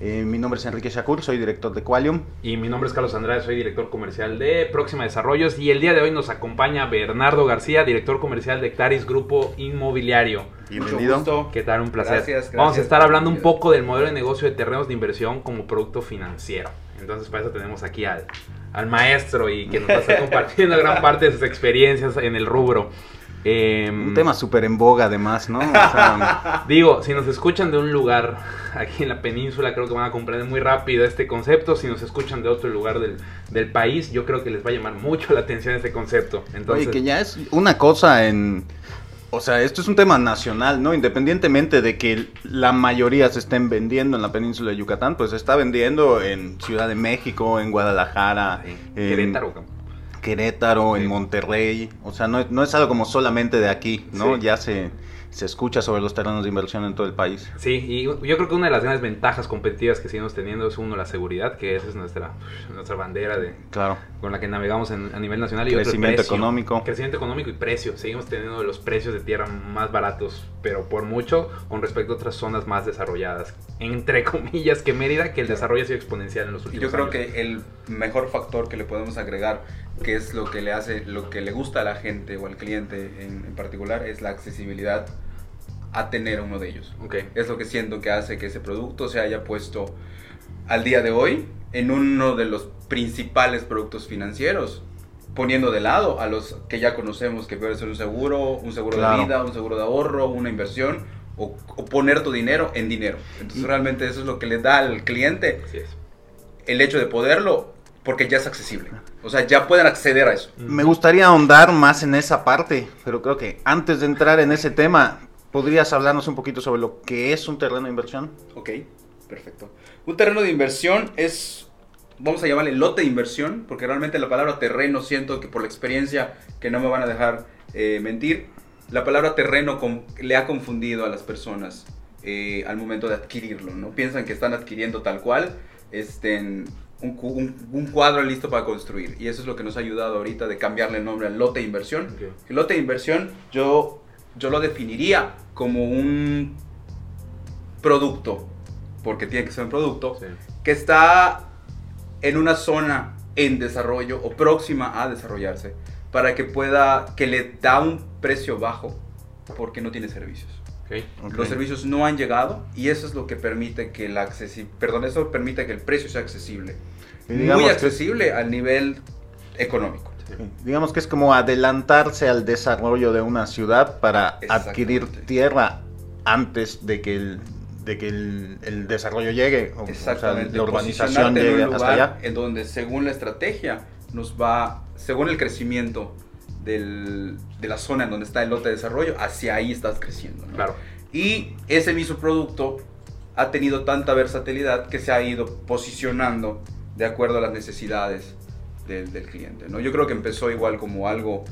Eh, mi nombre es Enrique Shakur, soy director de Qualium. Y mi nombre es Carlos Andrade, soy director comercial de Próxima Desarrollos. Y el día de hoy nos acompaña Bernardo García, director comercial de Claris Grupo Inmobiliario. Bienvenido. Mucho gusto. ¿Qué tal? Un placer. Gracias, gracias. Vamos a estar hablando un poco del modelo de negocio de terrenos de inversión como producto financiero. Entonces, para eso tenemos aquí al, al maestro y que nos va a estar compartiendo gran parte de sus experiencias en el rubro. Eh, Un tema súper en boga además, ¿no? O sea, Digo, si nos escuchan de un lugar aquí en la península, creo que van a comprender muy rápido este concepto. Si nos escuchan de otro lugar del, del país, yo creo que les va a llamar mucho la atención este concepto. Entonces, oye, que ya es una cosa en... O sea, esto es un tema nacional, ¿no? Independientemente de que la mayoría se estén vendiendo en la península de Yucatán, pues se está vendiendo en Ciudad de México, en Guadalajara, sí, en Querétaro, Querétaro, en. Monterrey. O sea, no, es- no es algo como solamente de aquí, ¿no? Sí. Ya se, se escucha sobre los terrenos de inversión en todo el país. Sí, y yo creo que una de las grandes ventajas competitivas que seguimos teniendo es uno, la seguridad, que esa es nuestra, nuestra bandera de, Claro. con la que navegamos en- a nivel nacional. Y otro, Crecimiento precio. económico. Crecimiento económico y precio. Seguimos teniendo los precios de tierra más baratos, pero por mucho con respecto a otras zonas más desarrolladas. Entre comillas, que Mérida, que el desarrollo ha sido exponencial en los Y últimos yo creo años. que el mejor factor que le podemos agregar, que es lo que le hace, lo que le gusta a la gente o al cliente en, en particular, es la accesibilidad a tener uno de ellos. Ok. Es lo que siento que hace que ese producto se haya puesto al día de hoy en uno de los principales productos financieros, poniendo de lado a los que ya conocemos que puede ser un seguro, un seguro Claro. de vida, un seguro de ahorro, una inversión o, o poner tu dinero en dinero. Entonces Y- realmente eso es lo que le da al cliente el hecho de poderlo porque ya es accesible. O sea, ya pueden acceder a eso. Me gustaría ahondar más en esa parte, pero creo que antes de entrar en ese tema, ¿podrías hablarnos un poquito sobre lo que es un terreno de inversión? Ok, perfecto. Un terreno de inversión es, vamos a llamarle lote de inversión, porque realmente la palabra terreno siento que por la experiencia que no me van a dejar eh, mentir, la palabra terreno con- le ha confundido a las personas eh, al momento de adquirirlo, ¿no? Piensan que están adquiriendo tal cual, este, un, un- un cuadro listo para construir. Y eso es lo que nos ha ayudado ahorita de cambiarle el nombre al lote de inversión. Ok. El lote de inversión yo, yo lo definiría como un producto, porque tiene que ser un producto, Sí. que está en una zona en desarrollo o próxima a desarrollarse, para que pueda, que le da un precio bajo, porque no tiene servicios. Los servicios no han llegado y eso es lo que permite que la accesi- perdón, eso permite que el precio sea accesible. Muy que- accesible al nivel económico. Digamos que es como adelantarse al desarrollo de una ciudad para adquirir Exactamente. tierra antes de que el, de que el, el desarrollo llegue, o, o sea, Exactamente. la urbanización en llegue un hasta allá. En donde según la estrategia nos va, según el crecimiento del- de la zona en donde está el lote de desarrollo, hacia ahí estás creciendo. ¿no? Claro. Y ese mismo producto ha tenido tanta versatilidad que se ha ido posicionando de acuerdo a las necesidades del, del cliente. ¿no? Yo creo que empezó igual como algo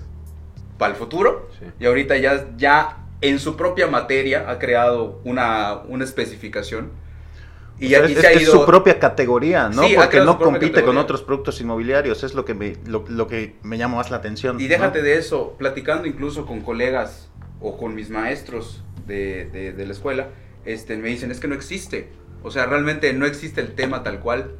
para el futuro Sí. y ahorita ya, ya en su propia materia ha creado una, una especificación. Y, ya, sea, y es, se ha es ido... su propia categoría, ¿no? Sí, Porque no compite con categoría. otros productos inmobiliarios, es lo que me, lo, lo que me llama más la atención. Y ¿no? déjate de eso, platicando incluso con colegas o con mis maestros de, de- de la escuela, este, me dicen, es que no existe. O sea, realmente no existe el tema tal cual.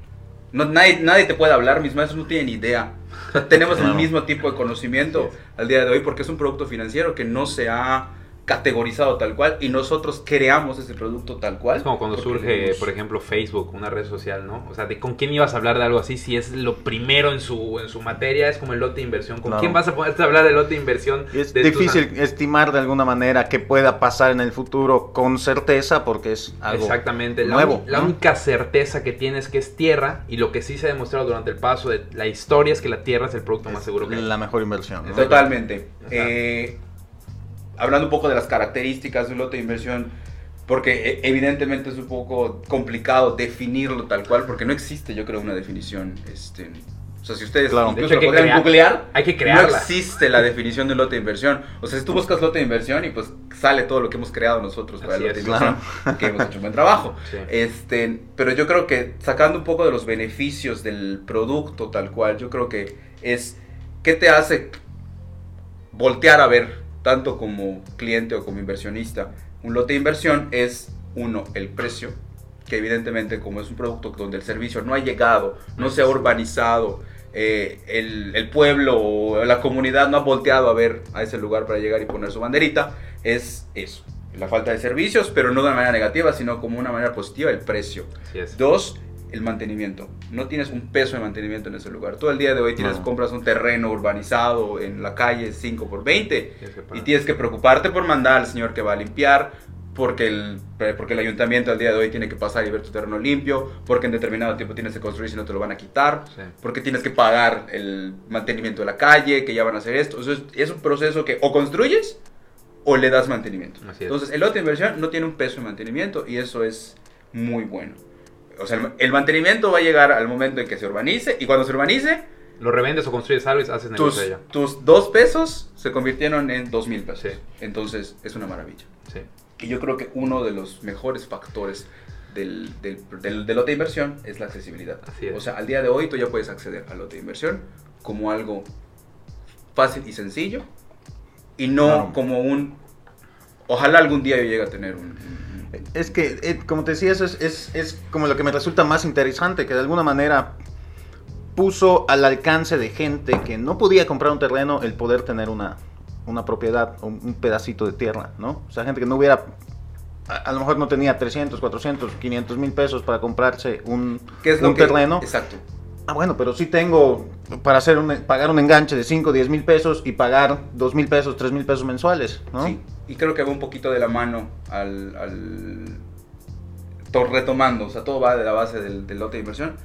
No, nadie, nadie te puede hablar, mis maestros no tienen idea. O sea, tenemos el mismo tipo de conocimiento al día de hoy porque es un producto financiero que no se ha categorizado tal cual y nosotros creamos ese producto tal cual. Es como cuando surge, por ejemplo, Facebook, una red social, ¿no? O sea, de con quién ibas a hablar de algo así si es lo primero en su, en su materia, es como el lote de inversión. ¿Con Claro. quién vas a poderte hablar del lote de inversión? Es de tus- difícil estimar de alguna manera qué pueda pasar en el futuro con certeza porque es algo Exactamente. La, nuevo. la ¿no? única certeza que tienes que es tierra y lo que sí se ha demostrado durante el paso de la historia es que la tierra es el producto más seguro que hay. la mejor inversión. ¿no? Totalmente. Eh, hablando un poco de las características de un lote de inversión, porque e- evidentemente es un poco complicado definirlo tal cual, porque no existe, yo creo, una definición. Este, o sea, si ustedes Claro. De incluso lo que podrían crear- googlear, hay que no crearla. existe la definición de lote de inversión. O sea, si tú buscas lote de inversión y pues sale todo lo que hemos creado nosotros para Así el lote de es, inversión, que hemos hecho un buen trabajo. Sí. Este, pero yo creo que sacando un poco de los beneficios del producto tal cual, yo creo que es qué te hace voltear a ver tanto como cliente o como inversionista un lote de inversión es uno el precio que evidentemente como es un producto donde el servicio no ha llegado, no se ha urbanizado, eh, el, el pueblo o la comunidad no ha volteado a ver a ese lugar para llegar y poner su banderita, es eso, la falta de servicios, pero no de una manera negativa, sino como una manera positiva, el precio. Dos, el mantenimiento. No tienes un peso de mantenimiento en ese lugar. Todo el día de hoy tienes, No. compras un terreno urbanizado en la calle 5 por 20 Tienes que y tienes que preocuparte por mandar al señor que va a limpiar, porque el, porque el ayuntamiento al día de hoy tiene que pasar y ver tu terreno limpio, porque en determinado tiempo tienes que construir si no te lo van a quitar, Sí. porque tienes que pagar el mantenimiento de la calle, que ya van a hacer esto. Entonces, es un proceso que o construyes o le das mantenimiento. Entonces, el lote de inversión no tiene un peso de mantenimiento y eso es muy bueno. O sea, el, el mantenimiento va a llegar al momento en que se urbanice y cuando se urbanice, Lo revendes o construyes algo y haces negocio tus, de ello. tus dos pesos se convirtieron en dos mil pesos. Sí. Entonces, es una maravilla. Sí. Y yo creo que uno de los mejores factores del, del, del- del lote de inversión es la accesibilidad. Así es. O sea, al día de hoy tú ya puedes acceder al lote de inversión como algo fácil y sencillo y no Claro. como un... Ojalá algún día yo llegue a tener un... un- Es que, eh, como te decía, eso es, es, es como lo que me resulta más interesante, que de alguna manera puso al alcance de gente que no podía comprar un terreno el poder tener una, una propiedad un un pedacito de tierra, ¿no? O sea, gente que no hubiera, a, a lo mejor no tenía 300, 400, 500 mil pesos para comprarse un, ¿Qué es lo un que- terreno. Exacto. Ah, bueno, pero sí tengo para hacer un, pagar un enganche de 5, 10 mil pesos y pagar 2 mil pesos, 3 mil pesos mensuales, ¿no? Sí, y creo que va un poquito de la mano al, al- to- retomando, o sea, todo va de la base del, del lote de inversión.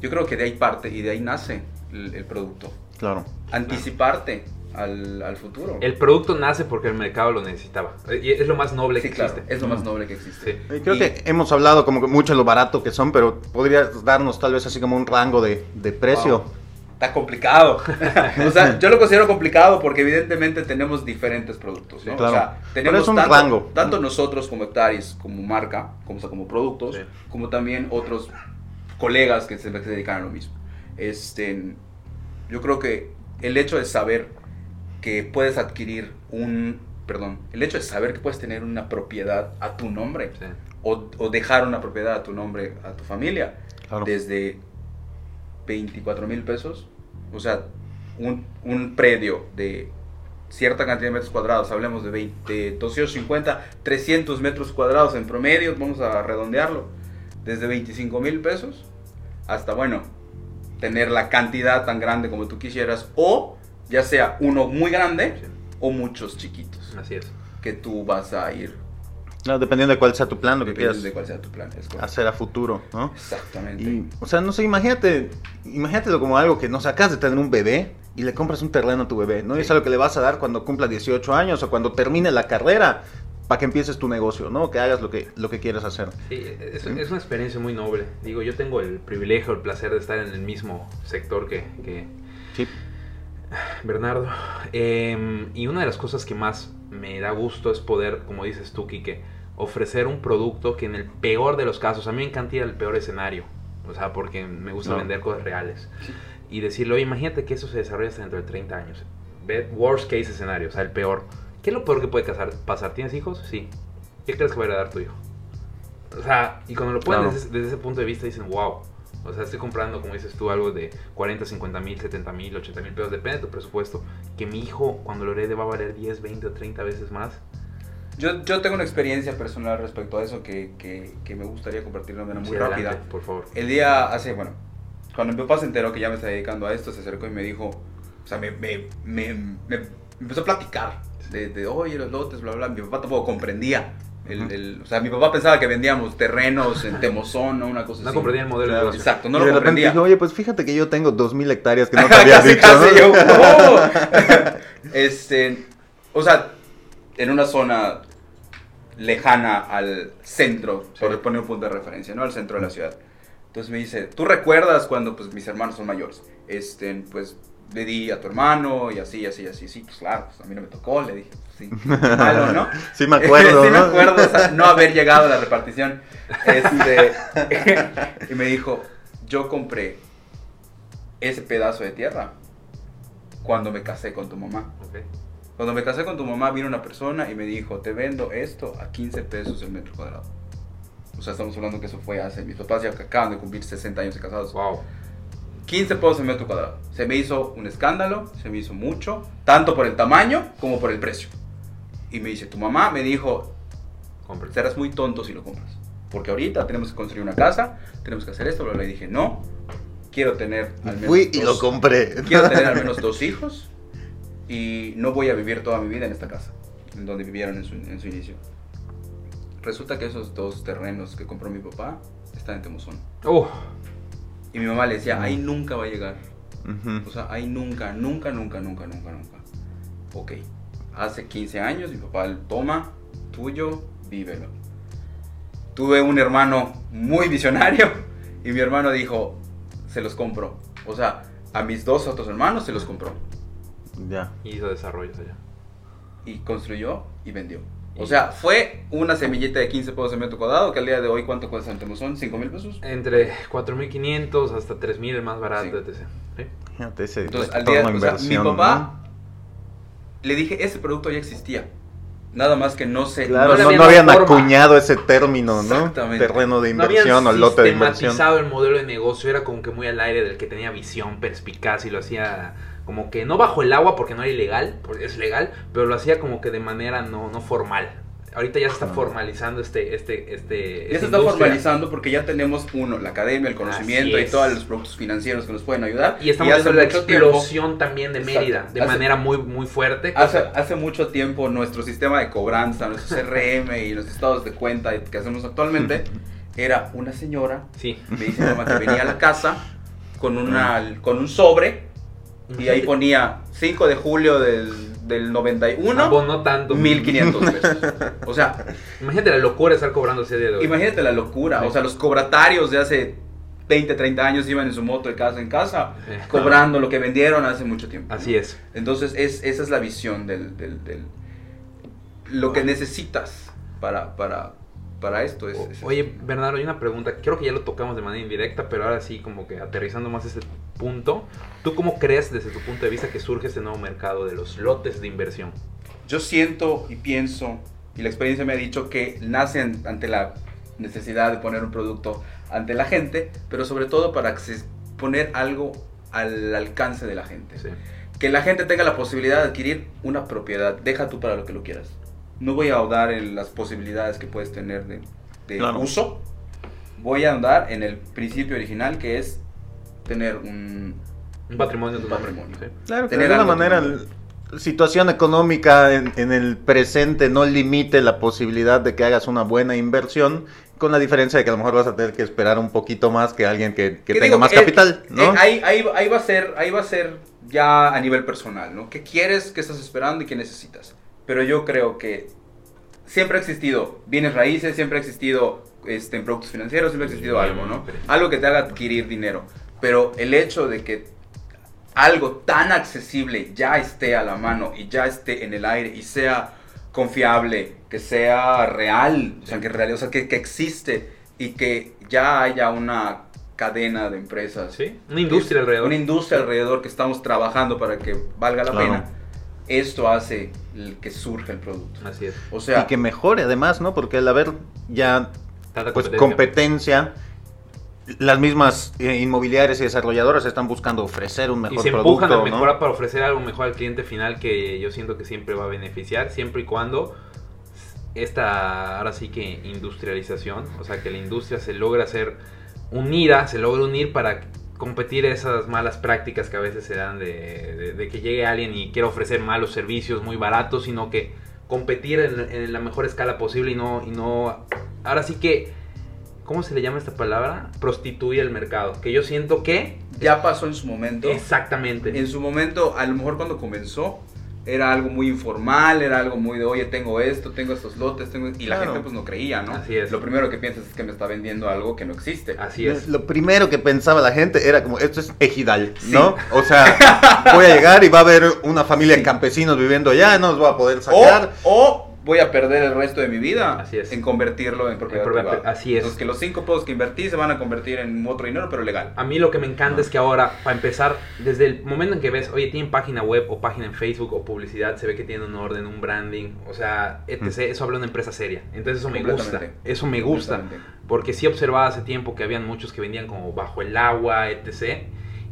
Yo creo que de ahí parte y de ahí nace el, el producto. Claro. Anticiparte al, al futuro. El producto nace porque el mercado lo necesitaba. Y es lo más noble sí, que claro, existe. es lo más noble que existe. Sí. Creo Y- que hemos hablado como mucho de lo barato que son, pero podrías darnos tal vez así como un rango de, de precio. Wow. Está complicado. o sea, yo lo considero complicado porque evidentemente tenemos diferentes productos, ¿no? Sí, claro. O sea, tenemos un tanto, rango. tanto nosotros como Hectares, como marca, como, o sea, como productos, Sí. como también otros colegas que se, que se dedican a lo mismo. Este, yo creo que el hecho de saber que puedes adquirir un, perdón, el hecho de saber que puedes tener una propiedad a tu nombre Sí. o, o dejar una propiedad a tu nombre, a tu familia, Claro. desde 24 mil pesos, o sea, un, un predio de cierta cantidad de metros cuadrados, hablemos de 20, 250, 300 metros cuadrados en promedio, vamos a redondearlo, desde 25 mil pesos hasta, bueno, tener la cantidad tan grande como tú quisieras, o ya sea uno muy grande Sí. o muchos chiquitos, Así es. que tú vas a ir, No, dependiendo de cuál sea tu plan, lo que dependiendo quieras de cuál sea tu plan. es hacer a futuro, ¿no? Exactamente. Y, o sea, no sé, imagínate, imagínatelo como algo que no sacas de tener un bebé y le compras un terreno a tu bebé, ¿no? Y es algo que le vas a dar cuando cumpla 18 años o cuando termine la carrera para que empieces tu negocio, ¿no? Que hagas lo que, lo que quieras hacer. Sí, es, es una experiencia muy noble. Digo, yo tengo el privilegio, el placer de estar en el mismo sector que, que Sí. Bernardo. Eh, y una de las cosas que más me da gusto es poder, como dices tú, Quique, ofrecer un producto que en el peor de los casos, a mí me encanta ir al peor escenario. O sea, porque me gusta No. vender cosas reales. Y decirle, oye, imagínate que eso se desarrolla hasta dentro de 30 años. Ve worst case escenario, o sea, el peor. ¿Qué es lo peor que puede pasar? ¿Tienes hijos? Sí. ¿Qué crees que va a heredar tu hijo? O sea, y cuando lo ponen Claro. desde, desde ese punto de vista dicen, wow. O sea, estoy comprando, como dices tú, algo de 40, 50 mil, 70 mil, 80 mil pesos, depende de tu presupuesto. Que mi hijo, cuando lo herede, va a valer 10, 20 o 30 veces más. Yo, yo tengo una experiencia personal respecto a eso que, que, que me gustaría compartir de una manera muy Sí, adelante, rápida. por favor. El día hace, bueno, cuando mi papá se enteró que ya me estaba dedicando a esto, se acercó y me dijo, o sea, me, me, me, me empezó a platicar de, de, oye, los lotes, bla, bla. Mi papá tampoco comprendía. El, el- o sea, mi papá pensaba que vendíamos terrenos en Temozón o una cosa No así. comprendía el modelo de Claro. negocio. Exacto, no y lo de comprendía. dijo, oye, pues fíjate que yo tengo 2.000 hectáreas que no te había casi, dicho. casi, ¿no? yo, ¡oh! este, o sea, en una zona lejana al centro, por poner un punto de referencia, ¿no? Al centro de la ciudad. Entonces me dice, ¿tú recuerdas cuando pues mis hermanos son mayores? Este, pues le di a tu hermano y así, así, así. Sí, pues claro, pues a mí no me tocó, le dije, pues, sí, malo, ¿no? sí me acuerdo, sí me ¿no? acuerdo, o sea, no haber llegado a la repartición. Este, y me dijo, yo compré ese pedazo de tierra cuando me casé con tu mamá. Ok. Cuando me casé con tu mamá vino una persona y me dijo, te vendo esto a 15 pesos el metro cuadrado. O sea, estamos hablando que eso fue hace, mis papás ya acaban de cumplir 60 años de casados. Wow. 15 pesos el metro cuadrado. Se me hizo un escándalo, se me hizo mucho, tanto por el tamaño como por el precio. Y me dice, tu mamá me dijo, Compre. serás muy tonto si lo compras. Porque ahorita tenemos que construir una casa, tenemos que hacer esto, pero le dije, no, quiero tener al menos Fui y dos- lo compré. Quiero tener al menos dos hijos y no voy a vivir toda mi vida en esta casa, en donde vivieron en su, en su inicio. Resulta que esos dos terrenos que compró mi papá están en Temuzón. Uh, Y mi mamá le decía, ahí nunca va a llegar. Ujú. O sea, ahí nunca, nunca, nunca, nunca, nunca, nunca. Ok, hace 15 años mi papá toma, tuyo, vívelo. Tuve un hermano muy visionario y mi hermano dijo, se los compro. O sea, a mis dos otros hermanos se los compró. Ya. hizo desarrollos allá. y construyó y vendió. O Y- sea, fue una semillita de 15 pesos de metro cuadrado, que al día de hoy, ¿cuánto cuesta en Temuzón? ¿5 mil pesos? Entre 4.500 hasta 3.000 el más barato, Sí. etc. ¿Sí? Fíjate ese Entonces, al día, o sea, mi papá, le dije, ese producto ya existía. Nada más que no se... ¿no? Claro, no, habían no habían forma. acuñado ese término, ¿no? Exactamente. Terreno de No inversión o lote de inversión. sistematizado el modelo de negocio, era como que muy al aire del que tenía visión perspicaz y lo hacía como que no bajo el agua porque no era ilegal, porque es legal, pero lo hacía como que de manera no, no formal. Ahorita ya se está Ah. formalizando este, este, este. Ya se está industria. formalizando porque ya tenemos, uno, la academia, el conocimiento y todos los productos financieros que nos pueden ayudar. Y estamos viendo la tiempo- explosión también de Exacto. Mérida, de Hace- manera muy, muy fuerte. Hace, hace mucho tiempo nuestro sistema de cobranza, nuestro CRM y los estados de cuenta que hacemos actualmente era una señora, Sí. me dice mamá que venía a la casa con, una, con un sobre y ahí ponía 5 de julio del, del 91, Abonó tanto. 1500 pesos. O sea, Imagínate la locura de estar cobrando ese día de hoy. imagínate la locura. Sí. O sea, los cobratarios de hace 20, 30 años iban en su moto de casa en casa Eh, cobrando lo que vendieron hace mucho tiempo. Así es. Entonces, es, esa es la visión del, del- del- lo que necesitas para, para, para esto. Es, es- Oye, Bernardo, hay una pregunta. Creo que ya lo tocamos de manera indirecta, pero ahora sí, como que aterrizando más ese punto. ¿Tú cómo crees, desde tu punto de vista, que surge este nuevo mercado de los lotes de inversión? yo siento y pienso, y la experiencia me ha dicho que nacen ante la necesidad de poner un producto ante la gente, pero sobre todo para poner algo al alcance de la gente. Sí. que la gente tenga la posibilidad de adquirir una propiedad. Deja tú para lo que lo quieras. No voy a ahondar en las posibilidades que puedes tener de, de Claro. uso. Voy a ahondar en el principio original que es tener un... Un patrimonio de Un patrimonio. Sí. Claro, Tener de alguna manera la situación económica en, en el presente no limite la posibilidad de que hagas una buena inversión, con la diferencia de que a lo mejor vas a tener que esperar un poquito más que alguien que, que ¿Qué tenga digo? más Eh, capital, ¿no? eh, ahí, ahí, ahí va a ser, ahí va a ser ya a nivel personal, ¿no? ¿Qué quieres, qué estás esperando y qué necesitas? Pero yo creo que siempre ha existido bienes raíces, siempre ha existido este, en productos financieros, siempre ha existido algo, ¿no? Algo que te haga adquirir dinero. Pero el hecho de que algo tan accesible ya esté a la mano y ya esté en el aire y sea confiable, que sea real, o sea, que, real, o sea, que, que existe y que ya haya una cadena de empresas. Sí, una industria alrededor. Una industria alrededor que estamos trabajando para que valga la Claro. pena. Esto hace que surja el producto. Así es. O sea, y que mejore además, ¿no? Porque al haber ya Tanta pues competencia. Las mismas eh, inmobiliarias y desarrolladoras están buscando ofrecer un Y mejor se empujan producto, a ¿no? mejorar para ofrecer algo mejor al cliente final que yo siento que siempre va a beneficiar, siempre y cuando esta, ahora sí que industrialización, o sea, que la industria se logra hacer unida, se logra unir para competir esas malas prácticas que a veces se dan de, de- de que llegue alguien y quiera ofrecer malos servicios muy baratos, sino que competir en, en la mejor escala posible y no, y no, ahora sí que, ¿cómo se le llama esta palabra? Prostituir el mercado, que yo siento que ya pasó en su momento. Exactamente. En su momento, a lo mejor cuando comenzó, era algo muy informal, era algo muy de, oye, tengo esto, tengo estos lotes, tengo... Y la gente pues no creía, ¿no? Así es. Lo primero que piensas es que me está vendiendo algo que no existe. Así es. Lo primero que pensaba la gente era como, esto es ejidal, Sí. ¿no? O sea, voy a llegar y va a haber una familia de campesinos viviendo allá, no los voy a poder O, sacar. o voy a perder el resto de mi vida Así es. en convertirlo en propiedad En propiedad privada. pri- así es. Entonces que los cinco pesos que invertí se van a convertir en otro dinero, pero legal. A mí lo que me encanta es que ahora, para empezar, desde el momento en que ves, oye, tienen página web o página en Facebook o publicidad, se ve que tienen un orden, un branding, o sea, etc. Eso habla de una empresa seria. Entonces eso me gusta. Eso me gusta. Porque sí observaba hace tiempo que habían muchos que vendían como bajo el agua, etc.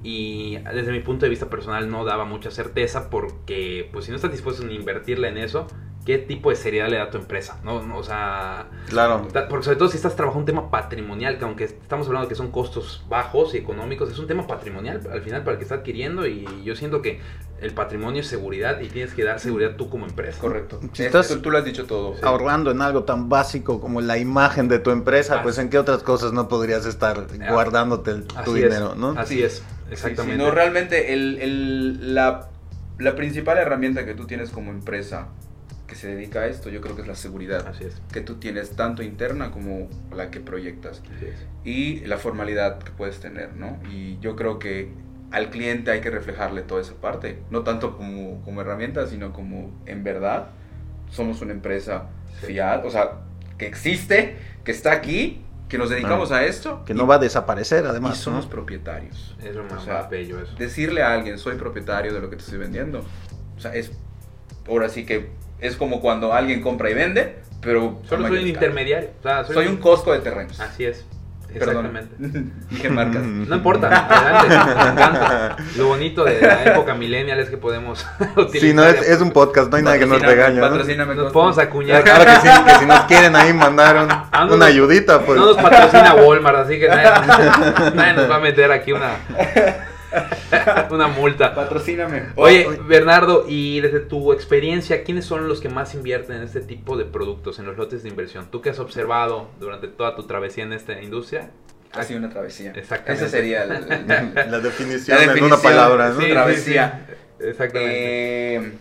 Y desde mi punto de vista personal no daba mucha certeza porque, pues si no estás dispuesto a invertirle en eso, ¿qué tipo de seriedad le da a tu empresa? No, no, o sea, Claro. Porque sobre todo si estás trabajando un tema patrimonial, que aunque estamos hablando de que son costos bajos y económicos, es un tema patrimonial al final para el que está adquiriendo y yo siento que el patrimonio es seguridad y tienes que dar seguridad tú como empresa. Correcto. Si Es- estás- tú, tú lo has dicho todo. Ahorrando en algo tan básico como la imagen de tu empresa, Ah. pues en qué otras cosas no podrías estar guardándote el- tu Así es, dinero, ¿no? Así Sí. es, exactamente. sí, no, realmente el, el- la, la principal herramienta que tú tienes como empresa que se dedica a esto, yo creo que es la seguridad. Así es. Que tú tienes tanto interna como la que proyectas. y la formalidad que puedes tener, ¿no? Y yo creo que al cliente hay que reflejarle toda esa parte, no tanto como, como herramienta, sino como en verdad somos una empresa Sí. fiable, o sea, que existe, que está aquí, que nos dedicamos a esto. Que y- no va a desaparecer y además, somos ¿no? propietarios. Es lo más, O sea, más bello eso. Decirle a alguien, soy propietario de lo que te estoy vendiendo, o sea, es, ahora sí que es como cuando alguien compra y vende, pero... Solo soy un intermediario. o sea, Soy un Costco de terrenos. Así es. Exactamente. Dije marcas. No importa, adelante, me encanta. Lo bonito de la época millennial es que podemos utilizar. Sí, no, es, es un podcast, no hay nada que nos regañe, ¿no? patrocíname, Nos podemos acuñar. Claro que sí, que si nos quieren ahí mandar un- Ah, no, una ayudita, pues. No nos patrocina Walmart, así que nadie, nadie nos va a meter aquí una, una multa. Patrocíname. Oye. Bernardo, y desde tu experiencia, ¿quiénes son los que más invierten en este tipo de productos, en los lotes de inversión? Tú que has observado durante toda tu travesía en esta industria. ha sido una travesía. Exactamente. Esa sería La definición, La en una palabra, ¿no? sí. travesía. sí, exactamente. Eh,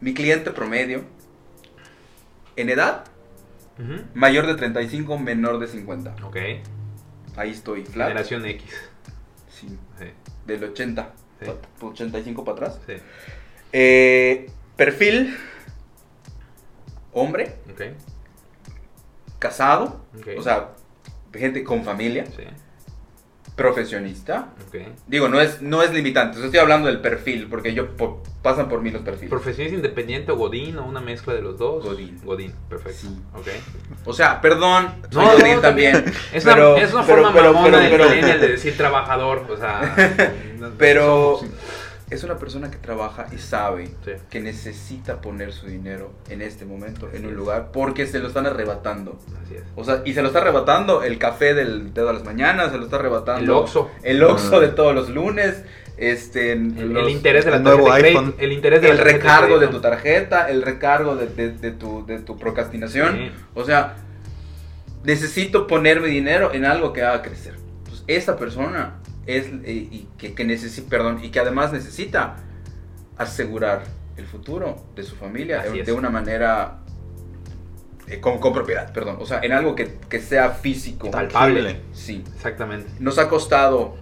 mi cliente promedio, en edad, mayor de 35, menor de 50. Ok. Ahí estoy, flat. Generación X. Sí, Sí, del 80, Sí. pa- 85 para atrás. sí. Eh, perfil, hombre, casado, o sea, gente con familia, Sí. Profesionista. Ok. Digo, no es, no es limitante, estoy hablando del perfil, porque yo pasan por mí los perfiles. ¿Profesión es independiente o Godín o una mezcla de los dos? Godín. Godín, perfecto. Sí. Ok. O sea, perdón, soy No, Godín no, también. Es pero, una, es una pero- forma pero- mamona de decir trabajador, o sea... no- Pero somos- es una persona que trabaja y sabe Sí. que necesita poner su dinero en este momento, en un es. lugar, porque se lo están arrebatando. Así es. O sea, y se lo está arrebatando el café del dedo a las mañanas, se lo está arrebatando El Oxxo. el Oxxo Ah. de todos los lunes, este, El, los- el interés de la el nuevo de crédito, iPhone. el interés de el recargo de crédito. tu tarjeta, el recargo de, de- de tu, de tu procrastinación. Sí. O sea, necesito poner mi dinero en algo que haga crecer. Entonces, esa persona es eh, y que, que perdón, y que además necesita asegurar el futuro de su familia Así de, es. de una manera eh, con, con propiedad, perdón. O sea, en algo que, que sea físico. Palpable. Sí. Exactamente. Nos ha costado,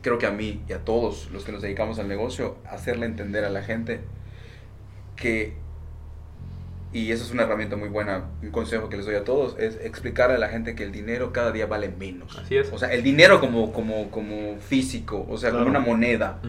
creo que a mí y a todos los que nos dedicamos al negocio, hacerle entender a la gente que, y eso es una herramienta muy buena, un consejo que les doy a todos, es explicar a la gente que el dinero cada día vale menos. Así es. O sea, el dinero como, como, como físico, o sea, como una moneda.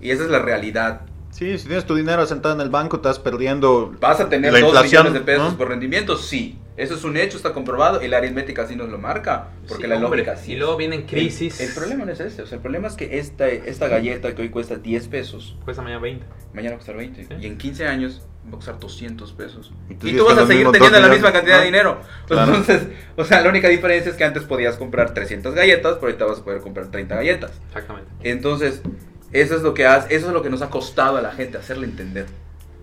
Y esa es la realidad. Sí, si tienes tu dinero sentado en el banco, estás perdiendo. ¿Vas a tener La dos inflación, millones de pesos ¿no? por rendimiento? Sí. Eso es un hecho, está comprobado y la aritmética así nos lo marca. Porque Sí, la hombre, lógica sí Y es. luego vienen crisis. El, el problema no es ese, o sea, el problema es que esta, esta galleta que hoy cuesta 10 pesos, Cuesta mañana 20. mañana va a costar 20. Sí. Y en 15 años va a costar 200 pesos. Y Y tú vas a seguir teniendo la misma cantidad ¿no? de dinero. Claro. Entonces, o sea, la única diferencia es que antes podías comprar 300 galletas, pero ahorita vas a poder comprar 30 galletas. Exactamente. Entonces, eso es lo que hace, eso es lo que nos ha costado a la gente hacerle entender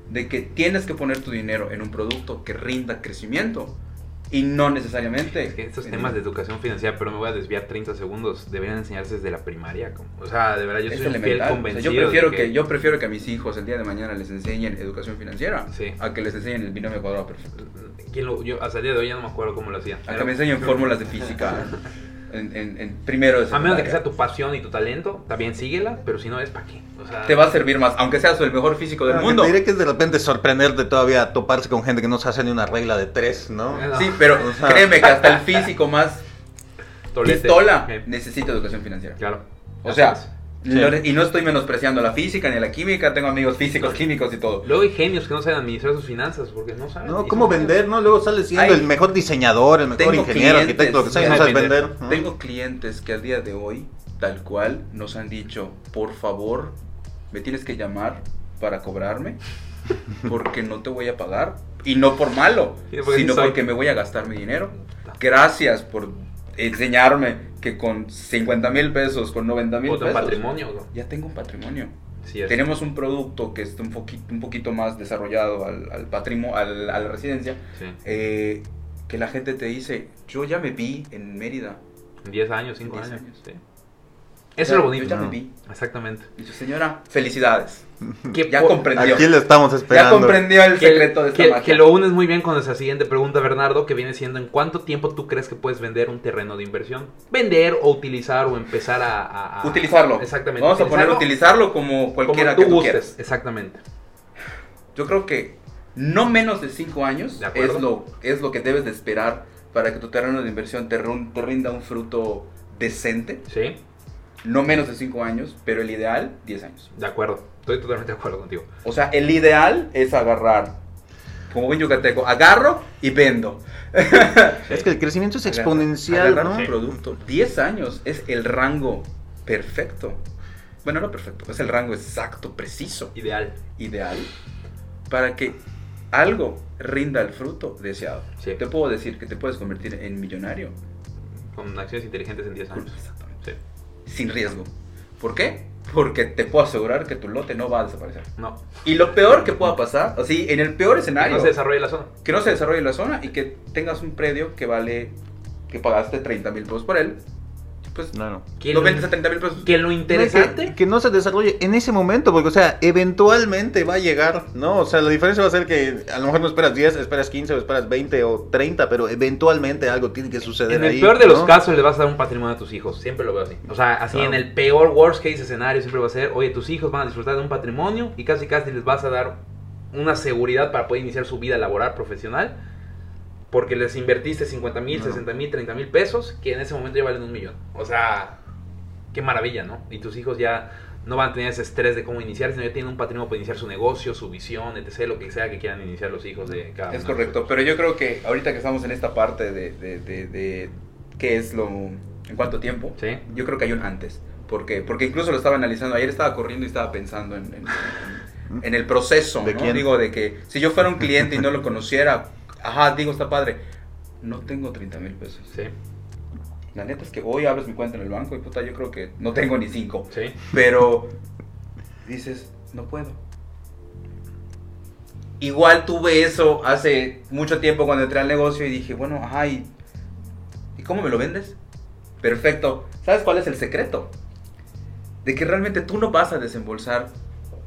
de que tienes que poner tu dinero en un producto que rinda crecimiento y no necesariamente. Es que estos temas de educación financiera, pero me voy a desviar 30 segundos, deberían enseñarse desde la primaria. como- O sea, de verdad, yo es soy fiel elemental. O sea, convencido. yo, prefiero de que... yo prefiero que a mis hijos el día de mañana les enseñen educación financiera Sí. a que les enseñen el binomio cuadrado perfecto. ¿Quién lo- yo hasta el día de hoy ya no me acuerdo cómo lo hacía. A que Era- me enseñen fórmulas de física en, en- en primero de A menos de que sea tu pasión y tu talento, también síguela, pero si no es para qué. O sea, Te va a servir más, aunque seas el mejor físico del mundo. Te diré que es de repente sorprenderte todavía toparse con gente que no se hace ni una regla de tres, ¿no? No. Sí, pero O sea- créeme que hasta el físico más tolete. pistola necesita educación financiera. Claro. O sea, y no estoy menospreciando la física ni la química, tengo amigos físicos, químicos y todo. Luego hay genios que no saben administrar sus finanzas porque no saben. No, ¿cómo vender, no? Luego sales siendo Ay, el mejor diseñador, el mejor ingeniero, clientes, arquitecto, lo que sea, y no sabes vender. vender. ¿no? Tengo clientes que al día de hoy, tal cual, nos han dicho, por favor, me tienes que llamar para cobrarme, porque no te voy a pagar. Y no por malo, Sí, porque sino sí porque me voy a gastar mi dinero. Gracias por enseñarme que con 50 mil pesos, con 90 mil pesos, patrimonio. ¿no? ya tengo un patrimonio. Sí. Tenemos un producto que está un, poquito, un poquito más desarrollado al, al patrimonio, al- a la residencia, Sí. eh, que la gente te dice, yo ya me vi en Mérida. 10 años, 5 10 años. años. sí. Eso Ya- es lo bonito. Ya ¿no? vi. Exactamente. Dice, señora, felicidades. Que Ya comprendió. Aquí le estamos Ya esperando. comprendió el que, secreto de esta que- magia. que lo unes muy bien con esa siguiente pregunta, Bernardo, que viene siendo ¿en cuánto tiempo tú crees que puedes vender un terreno de inversión? Vender o utilizar o empezar a... a- a- Utilizarlo. Exactamente. Vamos a poner utilizarlo como como cualquiera tú que tú gustes. quieras. Exactamente. Yo creo que no menos de 5 años De es lo, es lo que debes de esperar para que tu terreno de inversión te rinda un fruto decente. Sí, No menos de 5 años, pero el ideal, 10 años. de acuerdo. Estoy totalmente de acuerdo contigo. O sea, el ideal es agarrar, como buen yucateco, agarro y vendo. Es que el crecimiento es Agarrar- exponencial, agarrar ¿no? un Sí. producto. 10 años es el rango perfecto. Bueno, no perfecto, es el rango exacto, preciso, Ideal. ideal para que algo rinda el fruto deseado. Sí. Te puedo decir que te puedes convertir en millonario Con acciones inteligentes en 10 años. Exactamente. Sin riesgo. ¿Por qué? Porque te puedo asegurar que tu lote no va a desaparecer. No. Y lo peor que pueda pasar, así, en el peor Que escenario, no se desarrolle la zona. que no se desarrolle la zona y que tengas un predio que vale, que pagaste 30 mil pesos por él, pues Claro. Que lo vendes a 30 mil pesos. que lo interesante... Que, que no se desarrolle en ese momento, porque, o sea, eventualmente va a llegar, ¿no? O sea, la diferencia va a ser que a lo mejor no esperas 10, esperas 15 o esperas 20 o 30, pero eventualmente algo tiene que suceder En el ahí, peor de los casos le vas a dar un patrimonio a tus hijos. Siempre lo veo así. O sea, así Claro. en el peor worst case escenario siempre va a ser, oye, tus hijos van a disfrutar de un patrimonio y casi casi les vas a dar una seguridad para poder iniciar su vida laboral profesional. Porque les invertiste 50 mil, No. 60 mil, 30 mil pesos que en ese momento ya valen un millón. O sea, qué maravilla, ¿no? Y tus hijos ya no van a tener ese estrés de cómo iniciar, sino ya tienen un patrimonio para iniciar su negocio, su visión, etc. Lo que sea que quieran iniciar los hijos de cada Es uno de correcto, pero yo creo que ahorita que estamos en esta parte de, de, de, de qué es lo, en cuánto tiempo, Sí. yo creo que hay un antes. ¿Por qué? Porque incluso lo estaba analizando, ayer estaba corriendo y estaba pensando en, en- en- en el proceso, ¿De ¿no? quién? Digo, de que si yo fuera un cliente y no lo conociera, ajá, digo, está padre, no tengo 30 mil pesos. Sí, La neta es que hoy abres mi cuenta en el banco y puta, yo creo que no tengo ni 5. sí. Pero dices, no puedo. Igual tuve eso hace mucho tiempo cuando entré al negocio y dije, bueno, ajá, ¿y, ¿y cómo me lo vendes? Perfecto. ¿Sabes cuál es el secreto? De que realmente tú no vas a desembolsar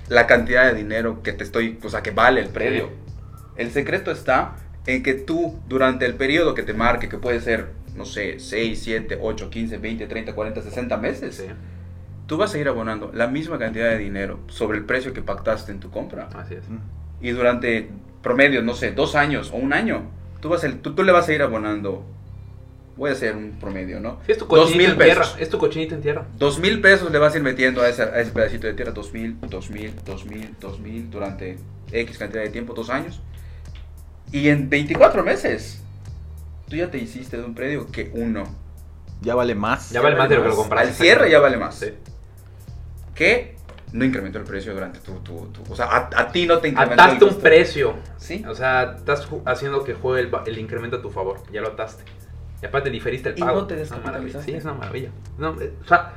la cantidad de dinero que te estoy, o sea, que vale el predio. El secreto está en que tú, durante el periodo que te marque, que puede ser, no sé, 6, 7, 8, 15, 20, 30, 40, 60 meses, Sí, tú vas a ir abonando la misma cantidad de dinero sobre el precio que pactaste en tu compra. así es. Y durante promedio, no sé, dos años o un año, tú, vas a, tú, tú le vas a ir abonando, voy a hacer un promedio, ¿no? Es tu Dos mil en tierra. pesos. Es tu cochinito en tierra. Dos mil pesos le vas a ir metiendo a ese, a ese pedacito de tierra, dos mil, dos mil, dos mil, dos mil, durante X cantidad de tiempo, dos años. Y en 24 meses, tú ya te hiciste de un predio que uno. Ya vale más. Ya vale más de lo que lo compraste. Al cierre ya vale más. Sí. Que no incrementó el precio durante tu... tu, tu- o sea, a, a ti no te incrementó Ataste el un precio. Sí. O sea, estás haciendo que juegue el, incremento a tu favor. Ya lo ataste. Y aparte diferiste el Y pago. no te Es una maravilla. descapitalizaste. Sí, es una maravilla. No, eh, o sea,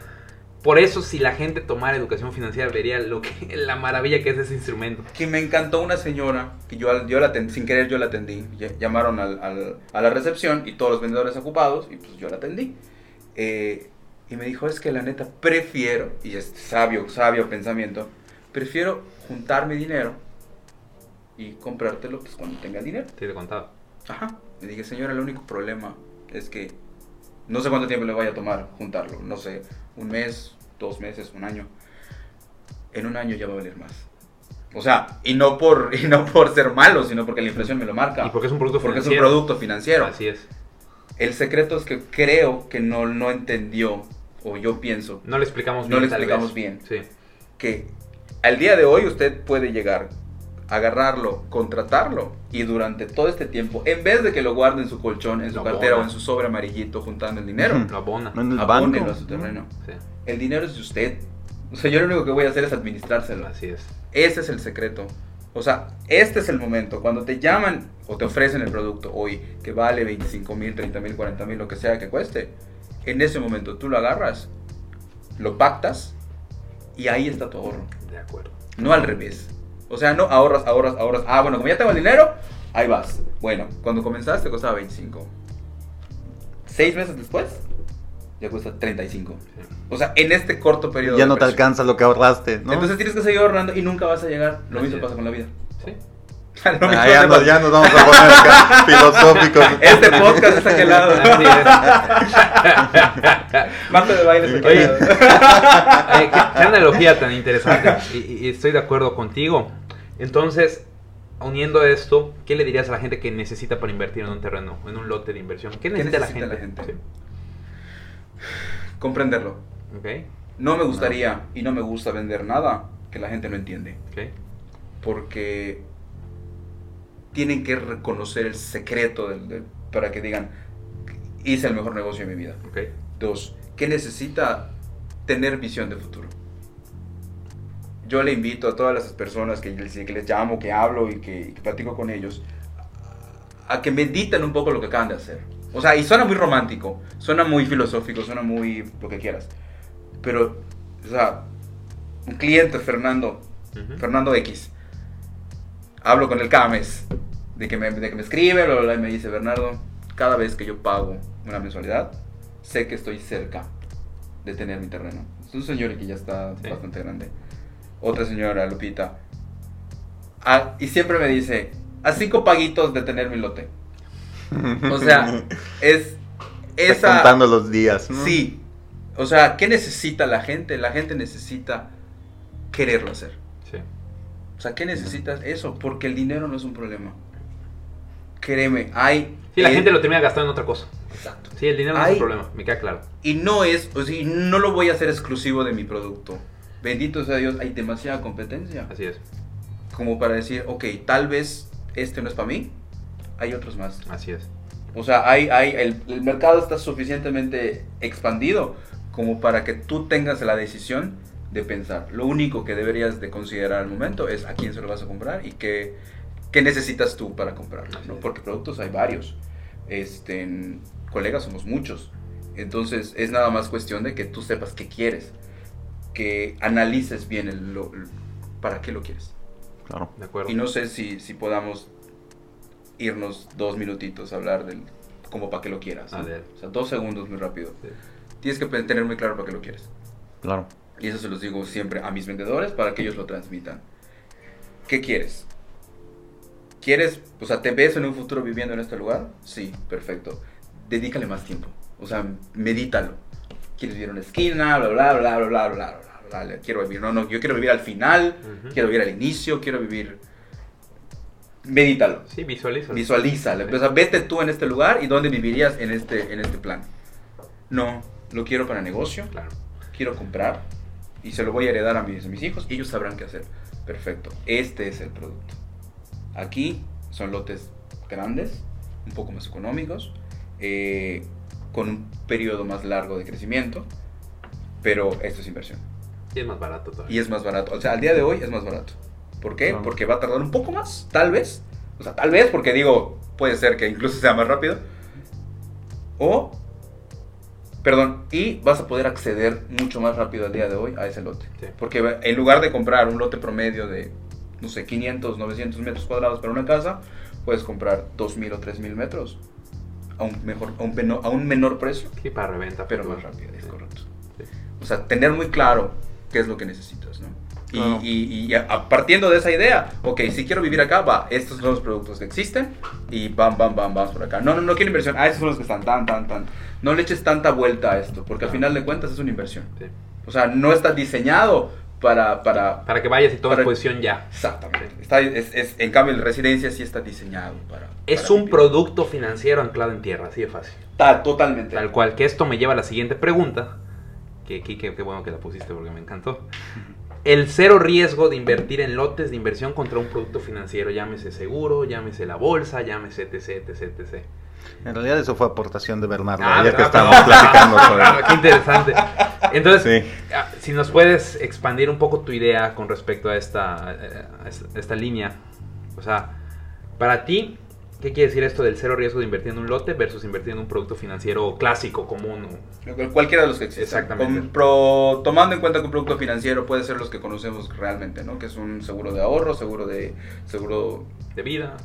por eso si la gente tomara educación financiera vería lo que la maravilla que es ese instrumento. Que me encantó una señora, que yo, yo la atendí, sin querer yo la atendí. Ll- Llamaron al- al- a la recepción y todos los vendedores ocupados y pues yo la atendí. Eh, y me dijo, es que la neta prefiero, y es sabio, sabio pensamiento, prefiero juntar mi dinero y comprártelo pues cuando tenga dinero. Te he contado. Ajá. Le dije, señora, el único problema es que no sé cuánto tiempo le vaya a tomar juntarlo. No sé, un mes, dos meses, un año. En un año ya va a valer más. O sea, y no por, y no por ser malo, sino porque la inflación me lo marca. Y porque es un producto Porque es un financiero. producto financiero. Así es. El secreto es que creo que no, no entendió, o yo pienso, No le explicamos No bien. le tal explicamos bien. Sí. que al día de hoy usted puede llegar, agarrarlo, contratarlo y durante todo este tiempo, en vez de que lo guarde en su colchón, en su cartera o en su sobre amarillito juntando el dinero. Lo abona. En el abónelo banco. a su terreno. Sí. El dinero es de usted. O sea, yo lo único que voy a hacer es administrárselo. Así es. Ese es el secreto. O sea, este es el momento. Cuando te llaman o te ofrecen el producto hoy que vale 25 mil, 30 mil, 40 mil, lo que sea que cueste, en ese momento tú lo agarras, lo pactas y ahí está tu ahorro. De acuerdo. No al revés. O sea, no ahorras, ahorras, ahorras. Ah, bueno, como ya tengo el dinero, ahí vas. Bueno, cuando comenzaste costaba 25. Seis meses después, ya cuesta 35. Sí. O sea, en este corto periodo. Ya no te alcanza lo que ahorraste, ¿no? Entonces tienes que seguir ahorrando y nunca vas a llegar. Lo Así mismo es. pasa con la vida. Sí. Ah, ya, nos, pasa- ya nos vamos a poner acá filosóficos. Este podcast está aquel lado. Así es. Marta de baile está Oye. Eh, qué, qué analogía tan interesante. Y, y estoy de acuerdo contigo. Entonces, uniendo esto, ¿qué le dirías a la gente que necesita para invertir en un terreno, en un lote de inversión? ¿Qué necesita, necesita la la gente? gente? Comprenderlo. Sí. Ok, No me gustaría y no me gusta vender nada que la gente no entiende. ok. Porque tienen que reconocer el secreto del- del- para que digan, hice el mejor negocio de mi vida. ok. Dos, que necesita tener visión de futuro. Yo le invito a todas las personas que, les- que les llamo, que hablo y que, y que platico con ellos, a que mediten un poco lo que acaban de hacer. O sea, y suena muy romántico, suena muy filosófico, suena muy lo que quieras. Pero, o sea, un cliente, Fernando, Ujú. Fernando X, hablo con él cada mes, de que me, de que me escribe, bla, bla, bla, y me dice, Bernardo, cada vez que yo pago una mensualidad, sé que estoy cerca de tener mi terreno. Es un señor que ya está Sí. bastante grande. Otra señora, Lupita, ah, y siempre me dice, a cinco paguitos de tener mi lote. O sea, es Está esa... contando los días. ¿no? Sí. O sea, ¿qué necesita la gente? La gente necesita quererlo hacer. Sí. O sea, ¿qué necesitas? Eso, porque el dinero no es un problema. Créeme, hay... Sí, la eh, gente lo termina gastando en otra cosa. Exacto. Sí, el dinero no es un problema, me queda claro. Y no es, o sea, no lo voy a hacer exclusivo de mi producto. Bendito sea Dios, hay demasiada competencia. Así es, Como para decir, ok, tal vez este no es para mí, hay otros más. así es. O sea, hay, hay, el, el mercado está suficientemente expandido como para que tú tengas la decisión de pensar. Lo único que deberías de considerar al momento es a quién se lo vas a comprar y qué, qué necesitas tú para comprarlo. ¿no? Porque productos hay varios. Este, en- colegas somos muchos. Entonces es nada más cuestión de que tú sepas qué quieres. Que analices bien el, lo- el- para qué lo quieres. Claro. De acuerdo. Y no sé si, si podamos irnos dos minutitos a hablar del como para qué lo quieras. A ver. O sea, dos segundos muy rápido. Sí. Tienes que tener muy claro para qué lo quieres. Claro. Y eso se los digo siempre a mis vendedores para que ellos lo transmitan. ¿Qué quieres? ¿Quieres, o sea, te ves en un futuro viviendo en este lugar? Sí, perfecto. Dedícale más tiempo. O sea, medítalo. ¿Quieres vivir en una esquina? Bla, bla, bla, bla, bla, bla, bla, bla. Quiero vivir, no, no, yo quiero vivir al final, Ujú. quiero vivir al inicio, quiero vivir... Medítalo. Sí, visualiza. Visualízalo. O sea, vete tú en este lugar y dónde vivirías en este, en este plan. No, lo quiero para negocio, Claro. quiero comprar y se lo voy a heredar a mis, a mis hijos y ellos sabrán qué hacer. Perfecto, este es el producto. Aquí son lotes grandes, un poco más económicos, eh, con un periodo más largo de crecimiento, pero esto es inversión. Y es más barato todavía. Y es más barato. O sea, al día de hoy es más barato. ¿Por qué? Claro. Porque va a tardar un poco más, tal vez. O sea, tal vez, porque digo, puede ser que incluso sea más rápido. O Perdón, y vas a poder acceder mucho más rápido al día de hoy a ese lote. Sí. Porque en lugar de comprar un lote promedio de, no sé, 500, 900 metros cuadrados para una casa, puedes comprar 2.000 o 3.000 metros a un, mejor, a un, menor, a un menor precio, Sí, para reventa. pero futuro. más rápido, es correcto. Sí. O sea, tener muy claro qué es lo que necesitas, ¿no? Y, y- y a- a- partiendo de esa idea, ok, si quiero vivir acá, va, estos son los productos que existen y bam, bam, bam, vamos por acá. No, no, no quiero inversión. Ah, estos son los que están tan, tan, tan. No le eches tanta vuelta a esto, porque al final de cuentas es una inversión. Sí. O sea, no está diseñado para... para Para que vayas y tomes Para- posición ya. exactamente. Está, es, es- en cambio, la residencia sí está diseñado para... Es para un vivir. producto financiero anclado en tierra, así de fácil. Tal, totalmente. Tal cual, que esto me lleva a la siguiente pregunta. Que Kike, qué bueno que la pusiste porque me encantó. El cero riesgo de invertir en lotes de inversión contra un producto financiero, llámese seguro, llámese la bolsa, llámese etc, etc, etc. En realidad eso fue aportación de Bernardo, Ah, ya que ¿verdad? estábamos platicando sobre Ah, qué interesante. Entonces, Sí. ah, si nos puedes expandir un poco tu idea con respecto a esta, eh, a esta, a esta línea. O sea, para ti, ¿qué quiere decir esto del cero riesgo de invertir en un lote versus invertir en un producto financiero clásico, común? Cualquiera de los que existen. Exactamente. Con- pro- tomando en cuenta que un producto financiero puede ser los que conocemos realmente, ¿no? Que es un seguro de ahorro, seguro de seguro De vida,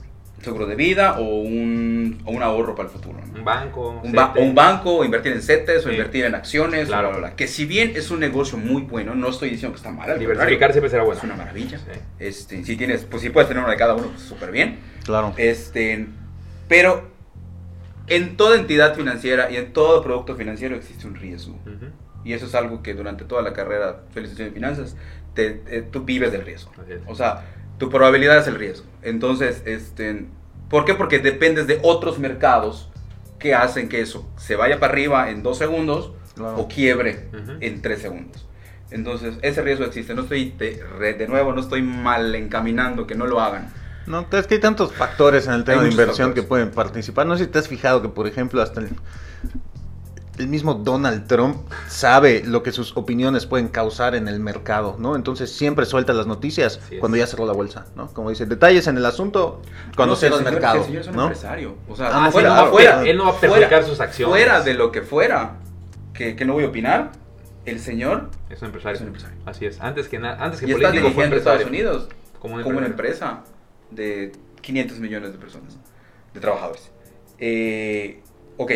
seguro de vida o un, o un ahorro para el futuro, ¿no? un banco, Un, ba- o un banco, o invertir en CETES, o Sí. invertir en acciones, Claro. o bla, bla, bla. Que si bien es un negocio muy bueno, no estoy diciendo que está mal, al Diversificar siempre será bueno. es una maravilla. Sí. Este, si tienes, pues si puedes tener uno de cada uno, pues súper bien. Claro. Este, pero en toda entidad financiera y en todo producto financiero existe un riesgo. Ujú. Y eso es algo que durante toda la carrera licenciatura de finanzas, te- te- tú vives del riesgo. O sea, tu probabilidad es el riesgo. Entonces, este, ¿por qué? Porque dependes de otros mercados que hacen que eso se vaya para arriba en dos segundos Claro. o quiebre en tres segundos. Entonces, ese riesgo existe. No estoy, de, nuevo, no estoy mal encaminando que no lo hagan. No, es que hay tantos factores en el tema Hay de inversión factores. que pueden participar. No sé si te has fijado que, por ejemplo, hasta el, el mismo Donald Trump sabe lo que sus opiniones pueden causar en el mercado, ¿no? Entonces siempre suelta las noticias cuando ya cerró la bolsa, ¿no? Como dice, detalles en el asunto cuando No, si el mercado, el señor es un ¿no? empresario. O sea, Ah, fuera, afuera, él no va a perjudicar sus acciones. Fuera de lo que fuera, que, que no voy a opinar, el señor Es un empresario. Es un empresario. Así es. Antes que, na- antes que y está político fue empresario. Estados Unidos Como un como una empresa de 500 millones de personas, de trabajadores. Eh, ok,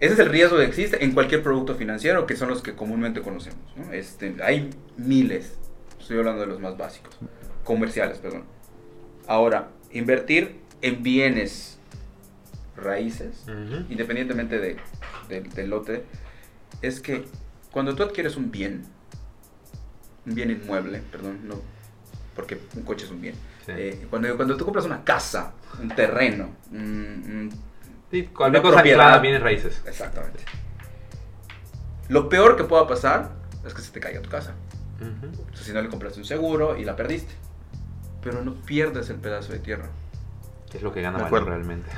ese es el riesgo que existe en cualquier producto financiero, que son los que comúnmente conocemos. ¿no? Este, hay miles, estoy hablando de los más básicos, comerciales, perdón. Ahora, invertir en bienes raíces, independientemente de, de- del lote, es que cuando tú adquieres un bien, un bien inmueble, perdón, no, porque un coche es un bien. Sí. Eh, cuando, cuando tú compras una casa, un terreno, un- un- Sí, cualquier cosa propiedad. viene raíces. exactamente. Lo peor que pueda pasar es que se te caiga tu casa. O sea, si no le compraste un seguro y la perdiste. Pero no pierdes el pedazo de tierra. ¿Qué es lo que gana valor realmente?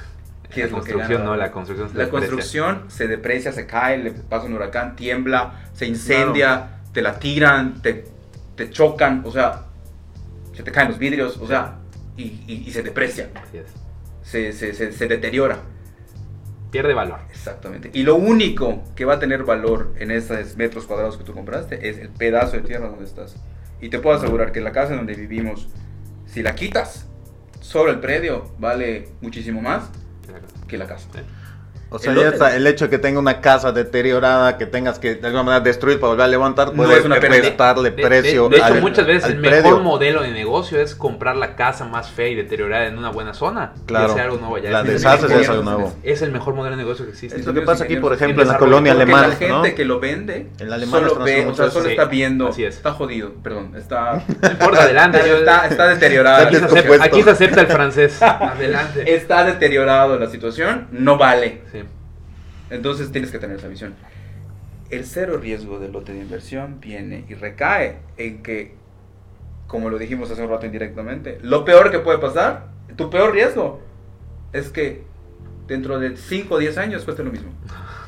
¿Qué la es lo que construcción, gana no, la construcción se La desprecia. construcción se deprecia, se cae, le pasa un huracán, tiembla, se incendia, te la tiran, te, te chocan, o sea, se te caen los vidrios, o sea, y, y- y se deprecia, Así es. se, se- se- se deteriora. Pierde valor. Exactamente. Y lo único que va a tener valor en esos metros cuadrados que tú compraste es el pedazo de tierra donde estás. Y te puedo asegurar que la casa en donde vivimos, si la quitas, sobre el predio vale muchísimo más que la casa. Sí. O sea, El ya está el hecho de que tenga una casa deteriorada, que tengas que de alguna manera destruir para volver a levantar, No puede es una pérdida. restarle De- precio de, de hecho, al- muchas veces el mejor predio. modelo de negocio es comprar la casa más fea y deteriorada en una buena zona. Claro. Y hacer algo nuevo allá. La Es el deshaces mejor- es algo nuevo. Es el mejor modelo de negocio que existe. Es lo que pasa aquí, por ejemplo, en la colonia alemana, la gente ¿no? que lo vende En la alemana solo ve, o sea, solo está viendo, así es. está jodido, perdón, está, importa, adelante. está, está deteriorada. aquí, se Está acepta, descompuesto. aquí se acepta el francés. Adelante. Está deteriorado la situación, no vale. Entonces tienes que tener esa visión. El cero riesgo del lote de inversión viene y recae en que, como lo dijimos hace un rato indirectamente, lo peor que puede pasar, tu peor riesgo, es que dentro de 5 o 10 años cueste lo mismo.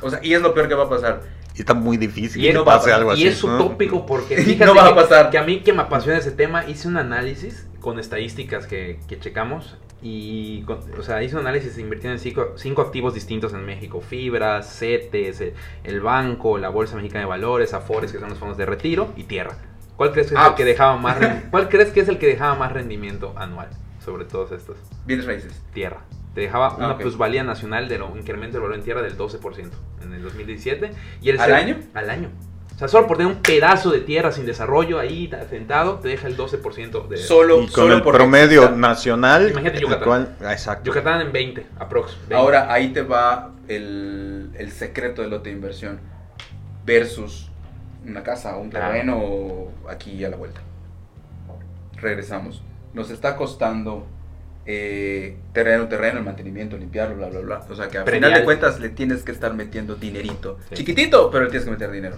O sea, y es lo peor que va a pasar. Y está muy difícil Y que no pase algo y así. es ¿no? utópico porque Y fíjate no va a que- pasar. Que a mí que me apasiona ese tema, hice un análisis con estadísticas que, que checamos y, o sea, hizo un análisis e invirtió en cinco, cinco activos distintos en México. Fibras, CETES, el, el banco, la Bolsa Mexicana de Valores, Afores, que son los fondos de retiro, y tierra. ¿Cuál crees que es Ah, el que dejaba más ¿Cuál crees que es el que dejaba más rendimiento anual sobre todos estos? Bienes raíces. Tierra. Te dejaba una Ah, ok. plusvalía nacional de lo incremento del valor en tierra del 12% en el 2017. Y el ¿Al año? Al año. O sea, solo por tener un pedazo de tierra sin desarrollo ahí sentado, te deja el 12% de... Solo, Y con solo el porque promedio exista. nacional. Imagínate Yucatán. cual- ah, exacto. Yucatán en 20, aprox. 20. Ahora ahí te va el, el secreto del lote de inversión versus una casa, un Claro. terreno aquí a la vuelta. Regresamos. Nos está costando eh, terreno, terreno, el mantenimiento, limpiarlo, bla, bla, bla. O sea que al final de cuentas le tienes que estar metiendo dinerito. Sí. Chiquitito, pero le tienes que meter dinero.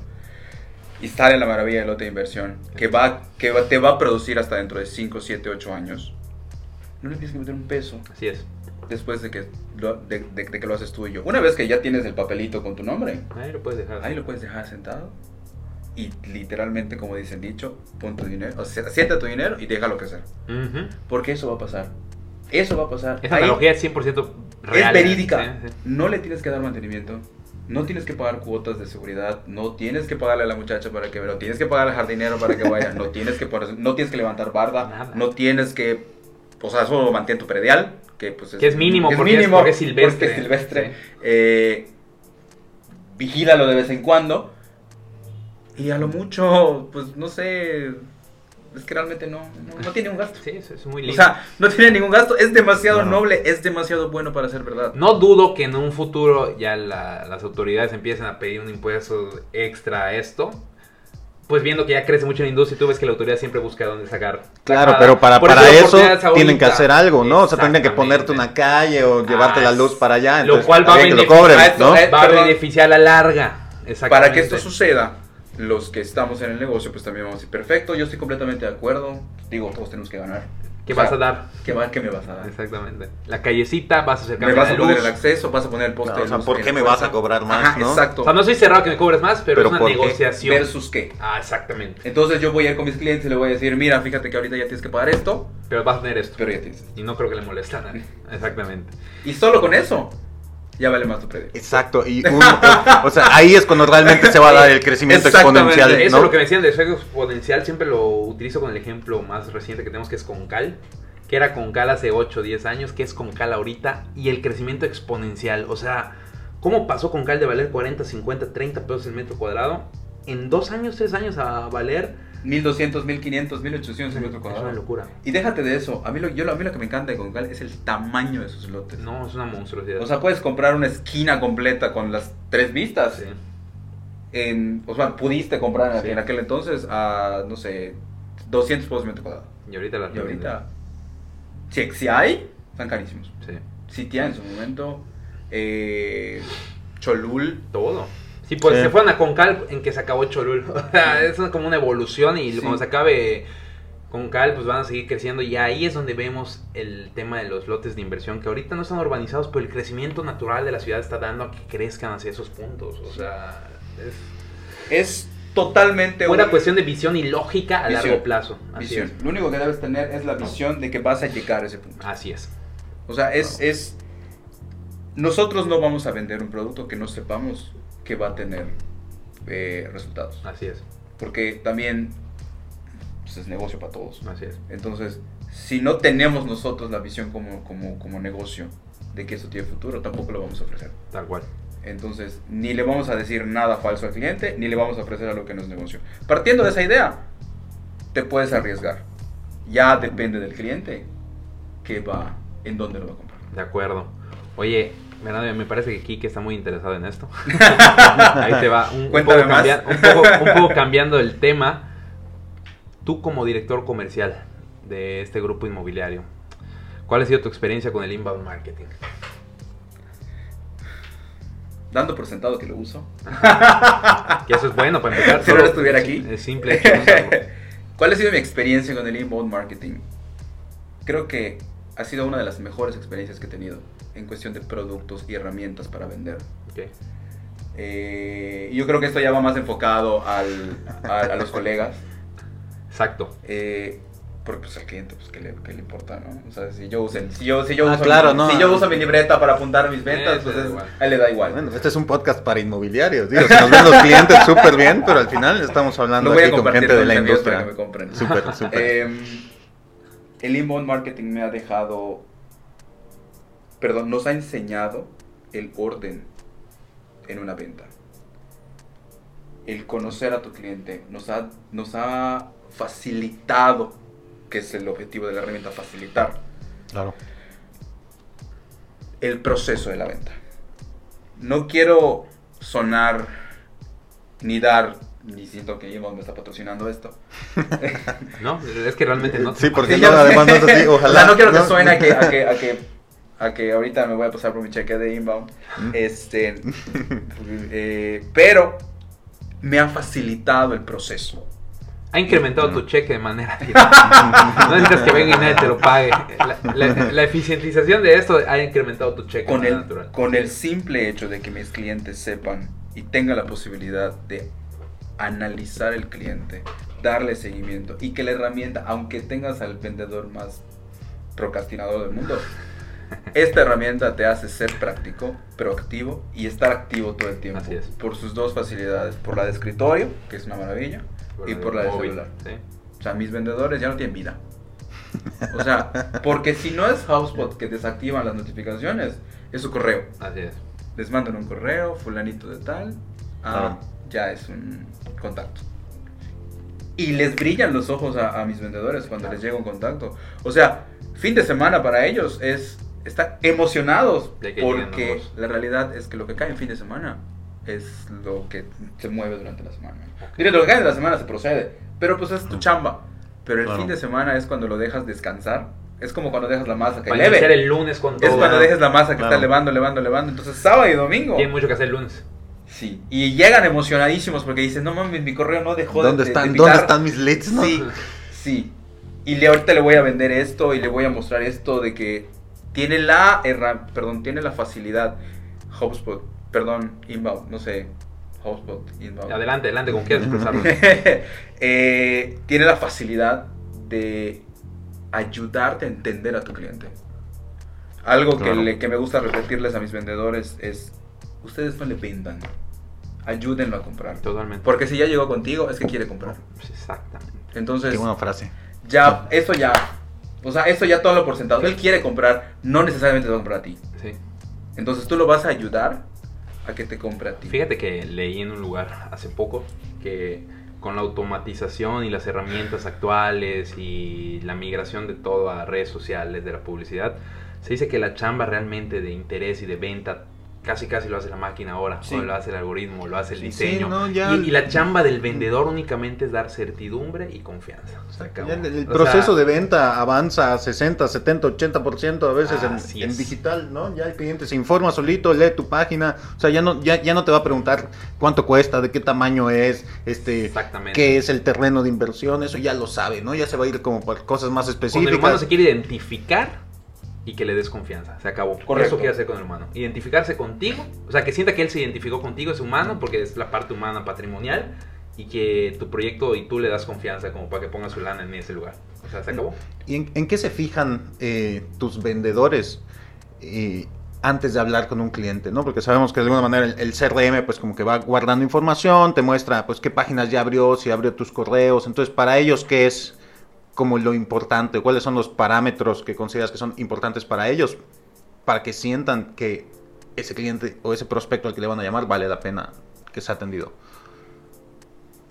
Y sale la maravilla del lote de inversión, que, va, que va- te va a producir hasta dentro de 5, 7, 8 años. No le tienes que meter un peso Así es. después de que lo, de, de- de que lo haces tú y yo. Una vez que ya tienes el papelito con tu nombre, Ahí lo puedes dejar. ahí lo puedes dejar sentado y literalmente, como dice el dicho, pon tu dinero, o sea, sienta tu dinero y déjalo crecer. Ujú. Porque eso va a pasar. Eso va a pasar. Esa Ahí analogía es 100% real. es verídica. Sí. No le tienes que dar mantenimiento. No tienes que pagar cuotas de seguridad, no tienes que pagarle a la muchacha para que no tienes que pagarle al jardinero para que vaya, no tienes que poner- no tienes que levantar barda, Nada. no tienes que o sea, eso tu predial, que pues Que es mínimo porque es- porque es silvestre. porque es silvestre. Sí. Eh, vigílalo de vez en cuando. Y a lo mucho, pues no sé, es que realmente no, no, no tiene un gasto. Sí, es, es muy O lindo. sea, no tiene ningún gasto, es demasiado No. noble, es demasiado bueno para ser verdad. No dudo que en un futuro ya la- las autoridades empiecen a pedir un impuesto extra a esto. Pues viendo que ya crece mucho la industria y tú ves que la autoridad siempre busca dónde sacar. Claro, pero para, para eso tienen que hacer algo, ¿no? O sea, tienen que ponerte una calle o llevarte Ah, la luz para allá. lo entonces cual va a lo beneficiar- cobren, a Va a beneficiar a la larga. Exactamente. Para que esto suceda, los que estamos en el negocio, pues también vamos a decir, perfecto, yo estoy completamente de acuerdo. Digo, todos tenemos que ganar. ¿Qué O sea, vas a dar? ¿Qué, va, ¿Qué me vas a dar? Exactamente. La callecita, vas a hacer Me vas a de poner luz. el acceso, vas a poner el poste Claro, o de sea, ¿por qué la me vas a cobrar más, Ajá, no? Exacto. O sea, no estoy cerrado que me cobres más, pero, Pero es una ¿por qué? negociación. Versus qué. Ah, exactamente. Entonces yo voy a ir con mis clientes y le voy a decir, mira, fíjate que ahorita ya tienes que pagar esto, Pero vas a tener esto. pero ya tienes. Y no creo que le moleste a nadie. Exactamente. Y solo con eso, ya vale más tu predio. Exacto, y un- o sea, ahí es cuando realmente se va a dar el crecimiento Exactamente. exponencial, Eso ¿no? es lo que me decían de efecto exponencial, siempre lo utilizo con el ejemplo más reciente que tenemos que es Concal, que era Concal hace 8 o 10 años, que es Concal ahorita, y el crecimiento exponencial. O sea, ¿cómo pasó Concal de valer 40, 50, 30 pesos el metro cuadrado? En dos años, tres años a valer... 1200, 1500, 1800 el metro Es una locura. Y déjate de eso, a mí, lo, yo, lo- a mí lo que me encanta de Concal es el tamaño de sus lotes. No, es una monstruosidad. O sea, puedes comprar una esquina completa con las tres vistas. Sí. En, o sea, pudiste comprar Sí. en aquel entonces a, no sé, 200 pesos metro cuadrado. Y ahorita la Y ahorita, si, si hay, están carísimos. Sí. Citia en su momento, eh, Cholul, Todo. Sí, pues Sí. se fueron a Concal en que se acabó Cholul. O sea, es como una evolución y Sí. cuando se acabe Concal, pues van a seguir creciendo. Y ahí es donde vemos el tema de los lotes de inversión que ahorita no están urbanizados, pero el crecimiento natural de la ciudad está dando a que crezcan hacia esos puntos. O sea, es es totalmente una un- cuestión de visión y lógica a Visión. largo plazo. Así visión. es. Lo único que debes tener es la visión de que vas a llegar a ese punto. Así es. O sea, es, es... Nosotros no vamos a vender un producto que no sepamos que va a tener eh, resultados. Así es. Porque también pues, es negocio para todos. Así es. Entonces, si no tenemos nosotros la visión como, como, como negocio de que esto tiene futuro, tampoco lo vamos a ofrecer. Tal cual. Entonces, ni le vamos a decir nada falso al cliente, ni le vamos a ofrecer algo que no es negocio. Partiendo de esa idea, te puedes arriesgar. Ya depende del cliente que va, en dónde lo va a comprar. De acuerdo. Oye, Me parece que Kike está muy interesado en esto. Ahí te va. Un, poco más. cambia- un poco- un poco cambiando el tema. Tú como director comercial de este grupo inmobiliario, ¿cuál ha sido tu experiencia con el inbound marketing? Dando por sentado que lo uso. Que eso es bueno para empezar. Si no solo estuviera aquí. Es simple. ¿Cuál ha sido mi experiencia con el inbound marketing? Creo que ha sido una de las mejores experiencias que he tenido en cuestión de productos y herramientas para vender. Ok. Eh, yo creo que esto ya va más enfocado al- a, a los colegas. Exacto. Eh, Porque pues al cliente, pues, ¿qué le, qué le importa, no? O sea, si yo uso, si yo, si yo Ah, uso, claro, mi, no. si yo uso mi libreta para apuntar mis ventas, Eso pues es- a él le da igual. Bueno, este es un podcast para inmobiliarios. Digo, se nos ven los clientes súper bien, pero al final estamos hablando a aquí con gente de la industria. para que me compren. Súper, súper. El inbound marketing me ha dejado, perdón, nos ha enseñado el orden en una venta. El conocer a tu cliente nos ha, nos ha facilitado, que es el objetivo de la herramienta, facilitar Claro. el proceso de la venta. No quiero sonar ni dar, ni siento que Inbound me está patrocinando esto. No, es que realmente no. Sí, porque Sí, yo- además no es así, ojalá. O sea, no quiero que ¿no? suene a que, a que, a que, a que ahorita me voy a pasar por mi cheque de inbound. Este, eh, pero me ha facilitado el proceso. Ha incrementado tu cheque de manera directa. No necesitas que venga y nadie te lo pague. La, la- la eficientización de esto ha incrementado tu cheque Con el, natural. con el simple hecho de que mis clientes sepan y tengan la posibilidad de analizar el cliente, darle seguimiento y que la herramienta, aunque tengas al vendedor más procrastinador del mundo, esta herramienta te hace ser práctico, proactivo y estar activo todo el tiempo. Así es. Por sus dos facilidades, por la de escritorio, que es una maravilla, y por la de móvil, celular. sí. O sea, mis vendedores ya no tienen vida. O sea, porque si no es HubSpot que desactivan las notificaciones, es su correo. Así es. Les mandan un correo, fulanito de tal, ah, Claro. Ya es un contacto. Y les brillan los ojos a, a mis vendedores cuando les llega un contacto. O sea, fin de semana para ellos es están emocionados porque la realidad es que lo que cae en fin de semana es lo que se mueve durante la semana. Diré, lo que cae en la semana se procede, pero pues es tu chamba. Pero el Claro. fin de semana es cuando lo dejas descansar. Es como cuando dejas la masa que Para leve. el lunes con Es cuando dejes la masa que Claro. está levando, levando, levando. Entonces, sábado y domingo. Tiene mucho que hacer el lunes. Sí. Y llegan emocionadísimos porque dicen, no mames, mi correo no dejó de- ¿Dónde de, están, de ¿Dónde picar". están mis leads? no? Sí, sí. Y le, ahorita le voy a vender esto y le voy a mostrar esto de que tiene la perdón, tiene la facilidad HubSpot, perdón, Inbound, no sé, HubSpot, Inbound. Adelante, adelante, como quieras expresarlo. Eh, tiene la facilidad de ayudarte a entender a tu cliente. Algo que, le- que me gusta repetirles a mis vendedores es, ustedes no le vendan, ayúdenlo a comprar. Totalmente. Porque si ya llegó contigo, es que quiere comprar. Exactamente. Entonces, Qué buena frase. ya, eso ya, o sea, eso ya todo lo por sentado. Él quiere comprar, no necesariamente te va a comprar a ti. Sí. Entonces tú lo vas a ayudar a que te compre a ti. Fíjate que leí en un lugar hace poco que con la automatización y las herramientas actuales y la migración de todo a redes sociales, de la publicidad, se dice que la chamba realmente de interés y de venta casi casi lo hace la máquina ahora, Sí. o lo hace el algoritmo, lo hace el Sí, diseño. no, ya- y, y la chamba del vendedor únicamente es dar certidumbre y confianza. Ya el, el O proceso sea, de venta avanza a 60, 70, 80% a veces en- digital, ¿no? Ya el cliente se informa solito, lee tu página, o sea, ya no, ya, ya no te va a preguntar cuánto cuesta, de qué tamaño es, este, Exactamente. qué es el terreno de inversión, eso ya lo sabe, ¿no? Ya se va a ir como por cosas más Cuando el específicas. humano se quiere identificar y que le des confianza. Se acabó. Correcto. Eso quiere hacer con el humano. Identificarse contigo. O sea, que sienta que él se identificó contigo, es humano, porque es la parte humana patrimonial. Y que tu proyecto y tú le das confianza como para que ponga su lana en ese lugar. O sea, se acabó. ¿Y en, en qué se fijan eh, tus vendedores eh, antes de hablar con un cliente? ¿no? Porque sabemos que de alguna manera el, el CRM pues como que va guardando información, te muestra pues qué páginas ya abrió, si abrió tus correos. Entonces, para ellos, ¿qué es como lo importante? ¿Cuáles son los parámetros que consideras que son importantes para ellos? Para que sientan que ese cliente o ese prospecto al que le van a llamar vale la pena que sea atendido.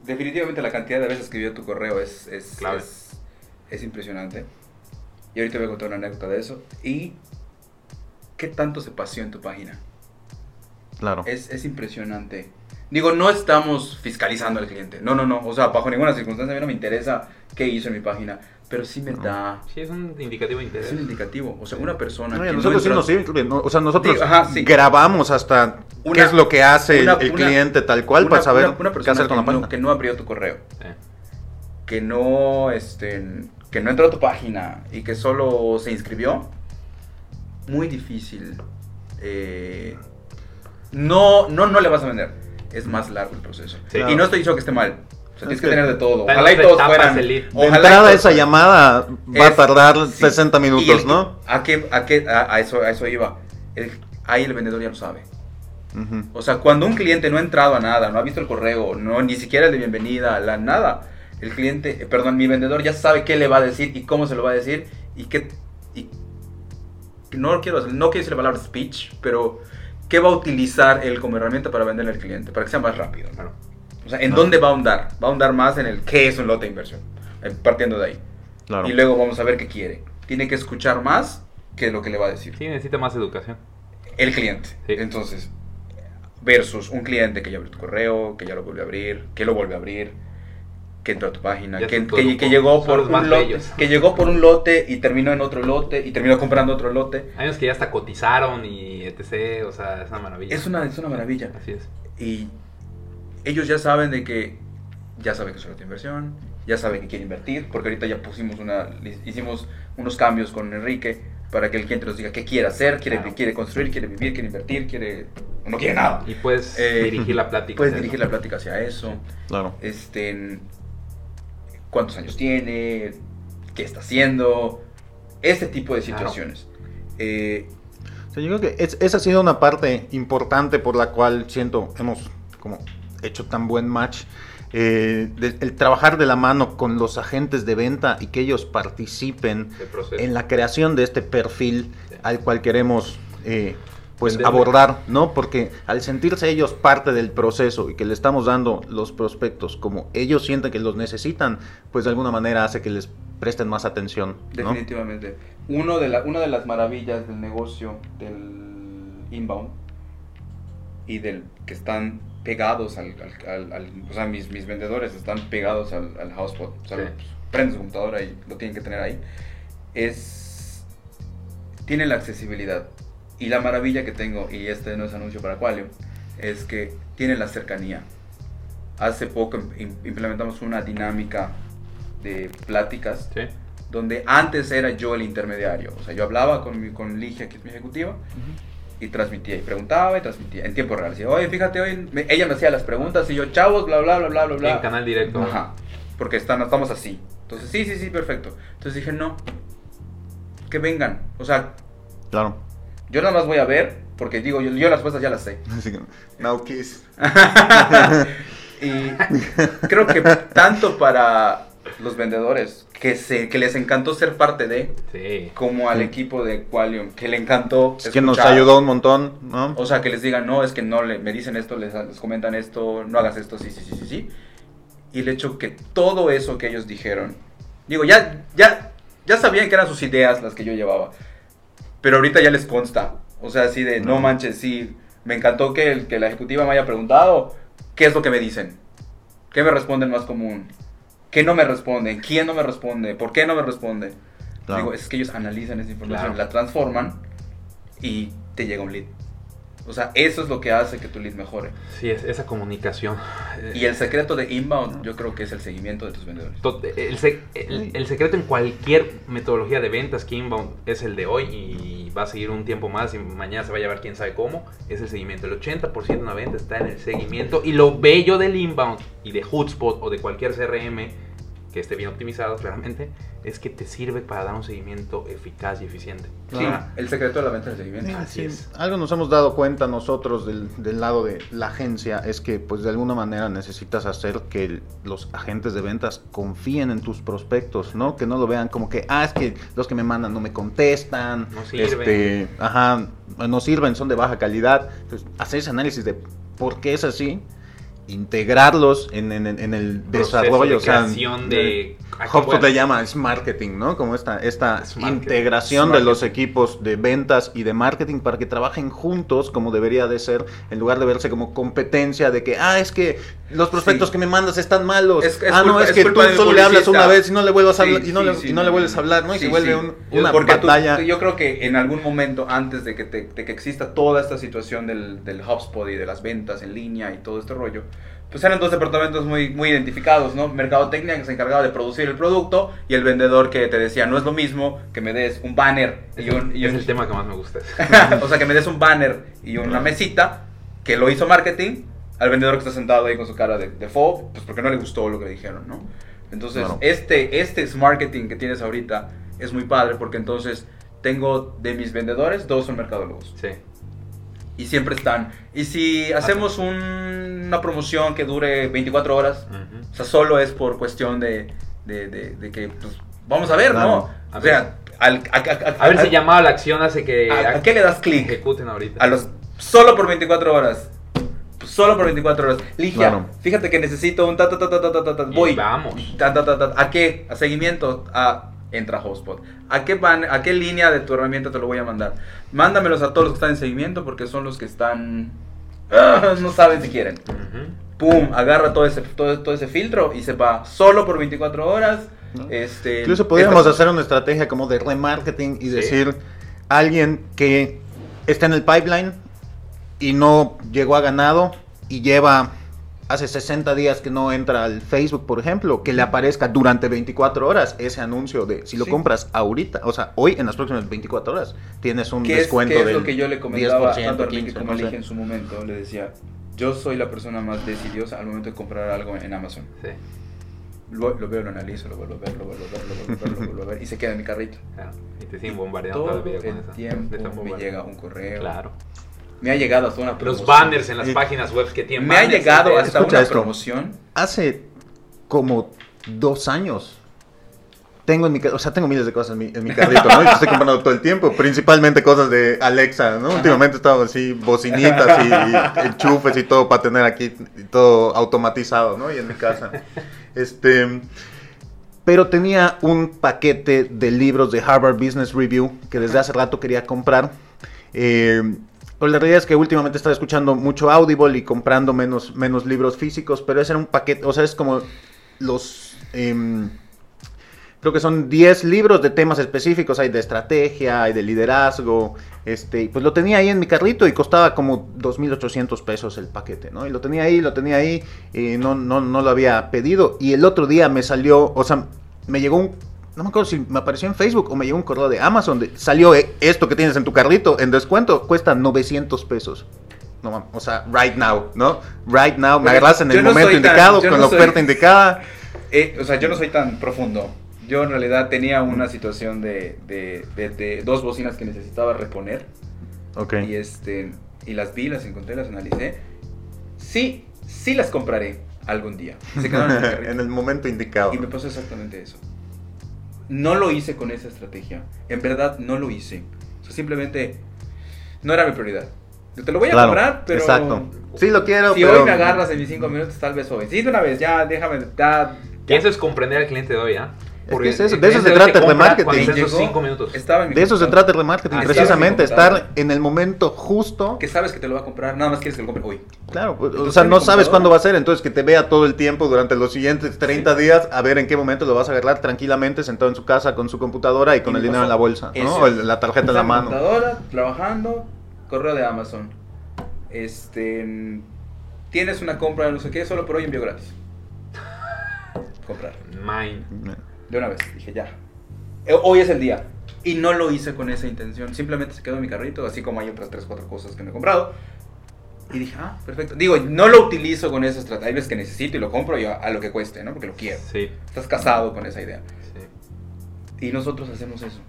Definitivamente la cantidad de veces que vio tu correo es, es, Clave. es, es impresionante. Y ahorita voy a contar una anécdota de eso. Y qué tanto se paseó en tu página. Claro. Es, es impresionante. Digo, no estamos fiscalizando al cliente. No, no, no. O sea, bajo ninguna circunstancia a mí no me interesa qué hizo en mi página. Pero sí me No. da... Sí, es un indicativo de Es interés. un indicativo. O sea, una persona... No, que a no nosotros sí entra- nos ¿no? o sea, nosotros Digo, ajá, sí. grabamos hasta qué es lo que hace el- una- el, una- cliente tal cual una- para saber una- una qué hacer con la que página. no, que no abrió tu correo. Sí. que no este que no entró a tu página y que solo se inscribió muy difícil eh, no no no le vas a vender es más largo el proceso Sí. y no estoy diciendo que esté mal O sea, tienes Es que que tener de todo. Ojalá y todos fueran. De ojalá y entrada todos esa llamada va a tardar sí. 60 Y minutos, el- ¿no? ¿A qué, a, qué, a, a eso, a eso iba? El- ahí el vendedor ya lo sabe. O sea, cuando un cliente no ha entrado a nada, no ha visto el correo, no ni siquiera el de bienvenida, la nada, el cliente, eh, perdón, mi vendedor ya sabe qué le va a decir y cómo se lo va a decir y qué y no quiero no quiero decir la palabra speech, pero qué va a utilizar él como herramienta para venderle al cliente, para que sea más rápido. Claro. O sea, ¿en dónde va a ahondar? Va a ahondar más en el qué es un lote de inversión, eh, partiendo de ahí. Claro. Y luego vamos a ver qué quiere. Tiene que escuchar más que lo que le va a decir Sí, necesita más educación. el cliente. Sí. Entonces, versus un cliente que ya abrió tu correo, que ya lo vuelve a abrir, que lo vuelve a abrir, que entró a tu página, que, que- llegó por un lote, bellos. que llegó por un lote y terminó en otro lote y terminó comprando otro lote. Hay unos que ya hasta cotizaron y etc. O sea, es una maravilla. Es una, es una maravilla. Así es. Y ellos ya saben de que ya saben que es una inversión, ya saben que quieren invertir, porque ahorita ya pusimos una, hicimos unos cambios con Enrique para que el cliente nos diga qué quiere hacer, quiere, Claro. quiere construir, quiere vivir, quiere invertir, quiere, no quiere nada. Y puedes Eh, dirigir la plática. Puedes dirigir eso. la plática hacia eso. Claro. Este, cuántos años tiene, qué está haciendo, este tipo de Claro. situaciones. Eh, O sea, yo creo que es- esa ha sido una parte importante por la cual siento hemos como hecho tan buen match. Eh, de- el trabajar de la mano con los agentes de venta y que ellos participen proceso. en la creación de este perfil Sí. al cual queremos eh, pues abordar, ¿no? Porque al sentirse ellos parte del proceso y que le estamos dando los prospectos como ellos sienten que los necesitan, pues de alguna manera hace que les presten más atención, ¿no? definitivamente. Uno de la, una de las maravillas del negocio del inbound y del que están pegados al, al- al- al- o sea, mis, mis vendedores están pegados al, al hotspot, o sea, Sí. pues, prenden su computadora y lo tienen que tener ahí, es, tiene la accesibilidad. Y la maravilla que tengo, y este no es anuncio para Qualio, es que tiene la cercanía. Hace poco im- implementamos una dinámica de pláticas Sí. donde antes era yo el intermediario. O sea, yo hablaba con, mi, con Ligia, que es mi ejecutiva, y transmitía, y preguntaba y transmitía en tiempo real. Decía, oye, fíjate, hoy me- ella me hacía las preguntas y yo, chavos, bla, bla, bla, bla, bla, bla. En canal directo. Ajá, porque están, estamos así. Entonces, sí, sí, sí, perfecto. Entonces dije, no, que vengan. O sea, Claro. Yo nada más voy a ver, porque digo, yo, yo las respuestas ya las sé. Así que, now kiss. y creo que tanto para los vendedores, que, se, que les encantó ser parte de, Sí. como al equipo de Qualium, que le encantó. Es que nos ayudó un montón, ¿no? O sea, que les digan, no, es que no, le, me dicen esto, les, les comentan esto, no hagas esto, sí, sí, sí, sí, sí. Y el hecho que todo eso que ellos dijeron, digo, ya, ya, ya sabían que eran sus ideas las que yo llevaba, pero ahorita ya les consta. O sea, así de, no, No. manches, sí, me encantó que, el, que la ejecutiva me haya preguntado, ¿qué es lo que me dicen? ¿Qué me responden más común? ¿Qué no me responden? ¿Quién no me responde? ¿Por qué no me responde? Claro. Digo, es que ellos analizan esa información, Claro. la transforman y te llega un lead. O sea, eso es lo que hace que tu lead mejore. Sí, es, esa comunicación. Eh, Y el secreto de inbound, yo creo que es el seguimiento de tus vendedores. El, sec- el- el secreto en cualquier metodología de ventas que inbound es el de hoy y va a seguir un tiempo más y mañana se va a llevar quién sabe cómo, es el seguimiento. El 80% de una venta está en el seguimiento y lo bello del inbound y de Hootspot o de cualquier CRM que esté bien optimizado claramente es que te sirve para dar un seguimiento eficaz y eficiente. Sí, Claro. el secreto de la venta es el seguimiento. Así Sí, es. Algo nos hemos dado cuenta nosotros del, del lado de la agencia es que pues de alguna manera necesitas hacer que el- los agentes de ventas confíen en tus prospectos, ¿no? Que no lo vean como que, ah, es que los que me mandan no me contestan, No sirven. este, ajá, no sirven, son de baja calidad. Entonces, hacer ese análisis de por qué es así, integrarlos en, en- en el Proceso desarrollo, de o sea, creación de... HubSpot le llama es marketing, ¿no? Como esta, esta integración de los equipos de ventas y de marketing para que trabajen juntos como debería de ser, en lugar de verse como competencia de que, ah, es que los prospectos Sí. que me mandas están malos. Es- es ah, no, es es que tú solo le hablas una vez y no le vuelvas a Sí, hablar, y no, sí, le, sí, y no le vuelves a hablar, ¿no? Y se vuelve un- una porque tú- batalla. yo creo que en algún momento, antes de que, te- de que exista toda esta situación del, del HubSpot y de las ventas en línea y todo este rollo, pues eran dos departamentos muy, muy identificados, ¿no? Mercadotecnia que se encargaba de producir el producto y el vendedor que te decía, no es lo mismo que me des un banner y un... y es un- el tema que más me gusta. o sea, que me des un banner y una mesita que lo hizo marketing al vendedor que está sentado ahí con su cara de, de fo, pues porque no le gustó lo que le dijeron, ¿no? Entonces, este, este es marketing que tienes ahorita es muy padre porque entonces tengo de mis vendedores, dos son mercadólogos. Sí. Y siempre están. Y si hacemos un- una promoción que dure 24 horas, o sea, solo es por cuestión de, de, de- de que, pues, vamos a ver, ¿no? A O sea, al- a, a- A ver si llamado a la acción hace que ¿A, qué le das clic? ejecuten ahorita. A los solo por 24 horas. Solo por 24 horas. Ligia, Claro. fíjate que necesito un ta ta ta ta ta ta ta, ta, Y voy. vamos. Ta, ta, ta, ta. ¿A qué? A seguimiento. A entra a Hotspot. ¿A qué van, a qué línea de tu herramienta te lo voy a mandar? Mándamelos a todos los que están en seguimiento porque son los que están ah, no saben si quieren. Pum, agarra todo ese todo, todo ese filtro y se va solo por 24 horas. ¿No? Este Incluso podríamos esta- hacer una estrategia como de remarketing y Sí. decir alguien que está en el pipeline y no llegó a ganado y lleva hace 60 días que no entra al Facebook, por ejemplo, que le aparezca durante 24 horas ese anuncio de si lo Sí. compras ahorita, o sea, hoy en las próximas 24 horas tienes un ¿Qué es, descuento qué es del lo que yo le comentaba 10%, tanto a Ricky 15%, como sé. Ligia en su momento? Le decía, yo soy la persona más decidiosa al momento de comprar algo en Amazon. Sí. Lo, lo veo, lo analizo, lo vuelvo a ver, lo vuelvo a ver, lo vuelvo a ver, lo vuelvo a ver y se queda en mi carrito. Claro. Y te siguen bombardeando Todo todavía con el eso. tiempo me llega un correo. Claro. Me ha llegado hasta una Los promoción. banners en las páginas web que tienen Me ha llegado hasta Escucha una esto. promoción. Hace como dos años tengo en mi o sea, tengo miles de cosas en mi, en mi carrito, ¿no? Y estoy comprando todo el tiempo, principalmente cosas de Alexa, ¿no? Últimamente he estado así, bocinitas y, y enchufes y todo para tener aquí todo automatizado, ¿no? Y en mi casa. Este, pero tenía un paquete de libros de Harvard Business Review que desde hace rato quería comprar. Eh, pues la realidad es que últimamente estaba escuchando mucho Audible y comprando menos, menos libros físicos, pero ese era un paquete, o sea, es como los... em, creo que son 10 libros de temas específicos, hay de estrategia, hay de liderazgo, este, pues lo tenía ahí en mi carrito y costaba como 2.800 pesos el paquete, ¿no? Y lo tenía ahí, lo tenía ahí, y no, no, no lo había pedido, y el otro día me salió, o sea, me llegó un, no me acuerdo si me apareció en Facebook o me llegó un correo de Amazon, de, salió eh, esto que tienes en tu carrito en descuento, cuesta 900 pesos. No mames, o sea, right now, ¿no? Right now, me agarras en el no momento tan- indicado, yo con no la soy- oferta indicada. Eh, o sea, yo no soy tan profundo. Yo en realidad tenía una situación de, de, de- de dos bocinas que necesitaba reponer. Ok. Y este y las vi, las encontré, las analicé. Sí, sí las compraré algún día. Se quedaron en carrito. en el momento indicado. Y me pasó exactamente eso. No lo hice con esa estrategia. En verdad, no lo hice. O sea, simplemente no era mi prioridad. Yo te lo voy a Claro, comprar, pero. Exacto. Sí lo quiero, Si pero... hoy me agarras en mis cinco minutos, tal vez hoy. Sí, de una vez, ya, déjame. Ya, eso es comprender al cliente de hoy, ¿ah? Es que es eso, de eso se trata el remarketing. De eso se trata el remarketing, Ah, precisamente, estar en el momento justo. Que sabes que te lo va a comprar, nada más quieres que lo compre hoy. Claro, pues, o Entonces, sea, en no sabes cuándo va a ser, entonces que te vea todo el tiempo durante los siguientes 30 días, a ver en qué momento lo vas a agarrar tranquilamente sentado en su casa con su computadora y con Y el dinero en la bolsa. ¿no? O la tarjeta en la mano. computadora, trabajando, correo de Amazon. Este. Tienes una compra, no sé qué, solo por hoy envío gratis. Comprar. Mine. De una vez, dije ya. Eh, Hoy es el día. Y no lo hice con esa intención. Simplemente se quedó en mi carrito, así como hay otras 3, 4 cosas que me he comprado. Y dije, ah, perfecto. Digo, no lo utilizo con esa estrategia. Hay veces que necesito y lo compro y a, a lo que cueste, ¿no? Porque lo quiero. Sí, Estás casado con esa idea. sí. Y nosotros hacemos eso.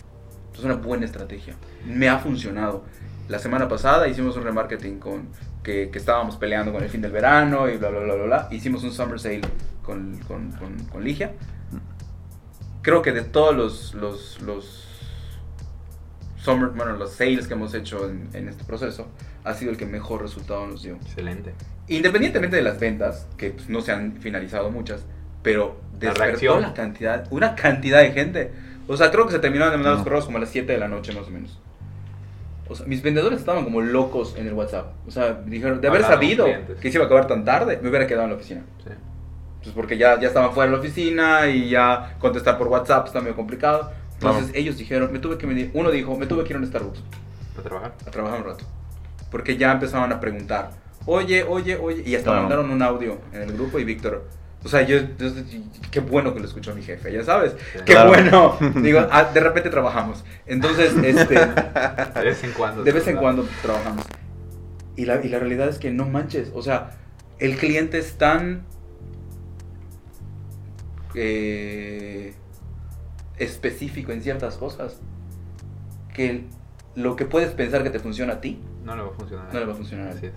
Es una buena estrategia. Me ha funcionado. La semana pasada hicimos un remarketing con que, que estábamos peleando con el fin del verano y bla, bla, bla, bla, bla. Hicimos un summer sale con, con, con, con Ligia. Creo que de todos los, los, los summer, bueno, los sales que hemos hecho en, en este proceso, ha sido el que mejor resultado nos dio. Excelente. Independientemente de las ventas, que pues, no se han finalizado muchas, pero despertó la cantidad, una cantidad de gente. O sea, creo que se terminaron de mandar los correos como a las 7 de la noche más o menos. O sea, mis vendedores estaban como locos en el WhatsApp. O sea, dijeron, de haber Hablando sabido que se iba a acabar tan tarde, me hubiera quedado en la oficina. Sí. Pues porque ya, ya estaban fuera de la oficina y ya contestar por WhatsApp está medio complicado. Entonces ellos dijeron, me tuve que uno dijo, me tuve que ir a un Starbucks ¿A trabajar? a trabajar un rato. Porque ya empezaban a preguntar, oye, oye, oye, y hasta Claro. mandaron un audio en el grupo y Víctor, o sea, yo, yo- qué bueno que lo escuchó mi jefe, ya sabes, Sí. qué Claro. bueno. Digo, ah, de repente trabajamos. Entonces, este, De vez en cuando. de vez en cuando trabajamos. Y la, y la realidad es que no manches, o sea, el cliente es tan eh, específico en ciertas cosas que lo que puedes pensar que te funciona a ti No le va a funcionar. no le va a funcionar a Así ti. es.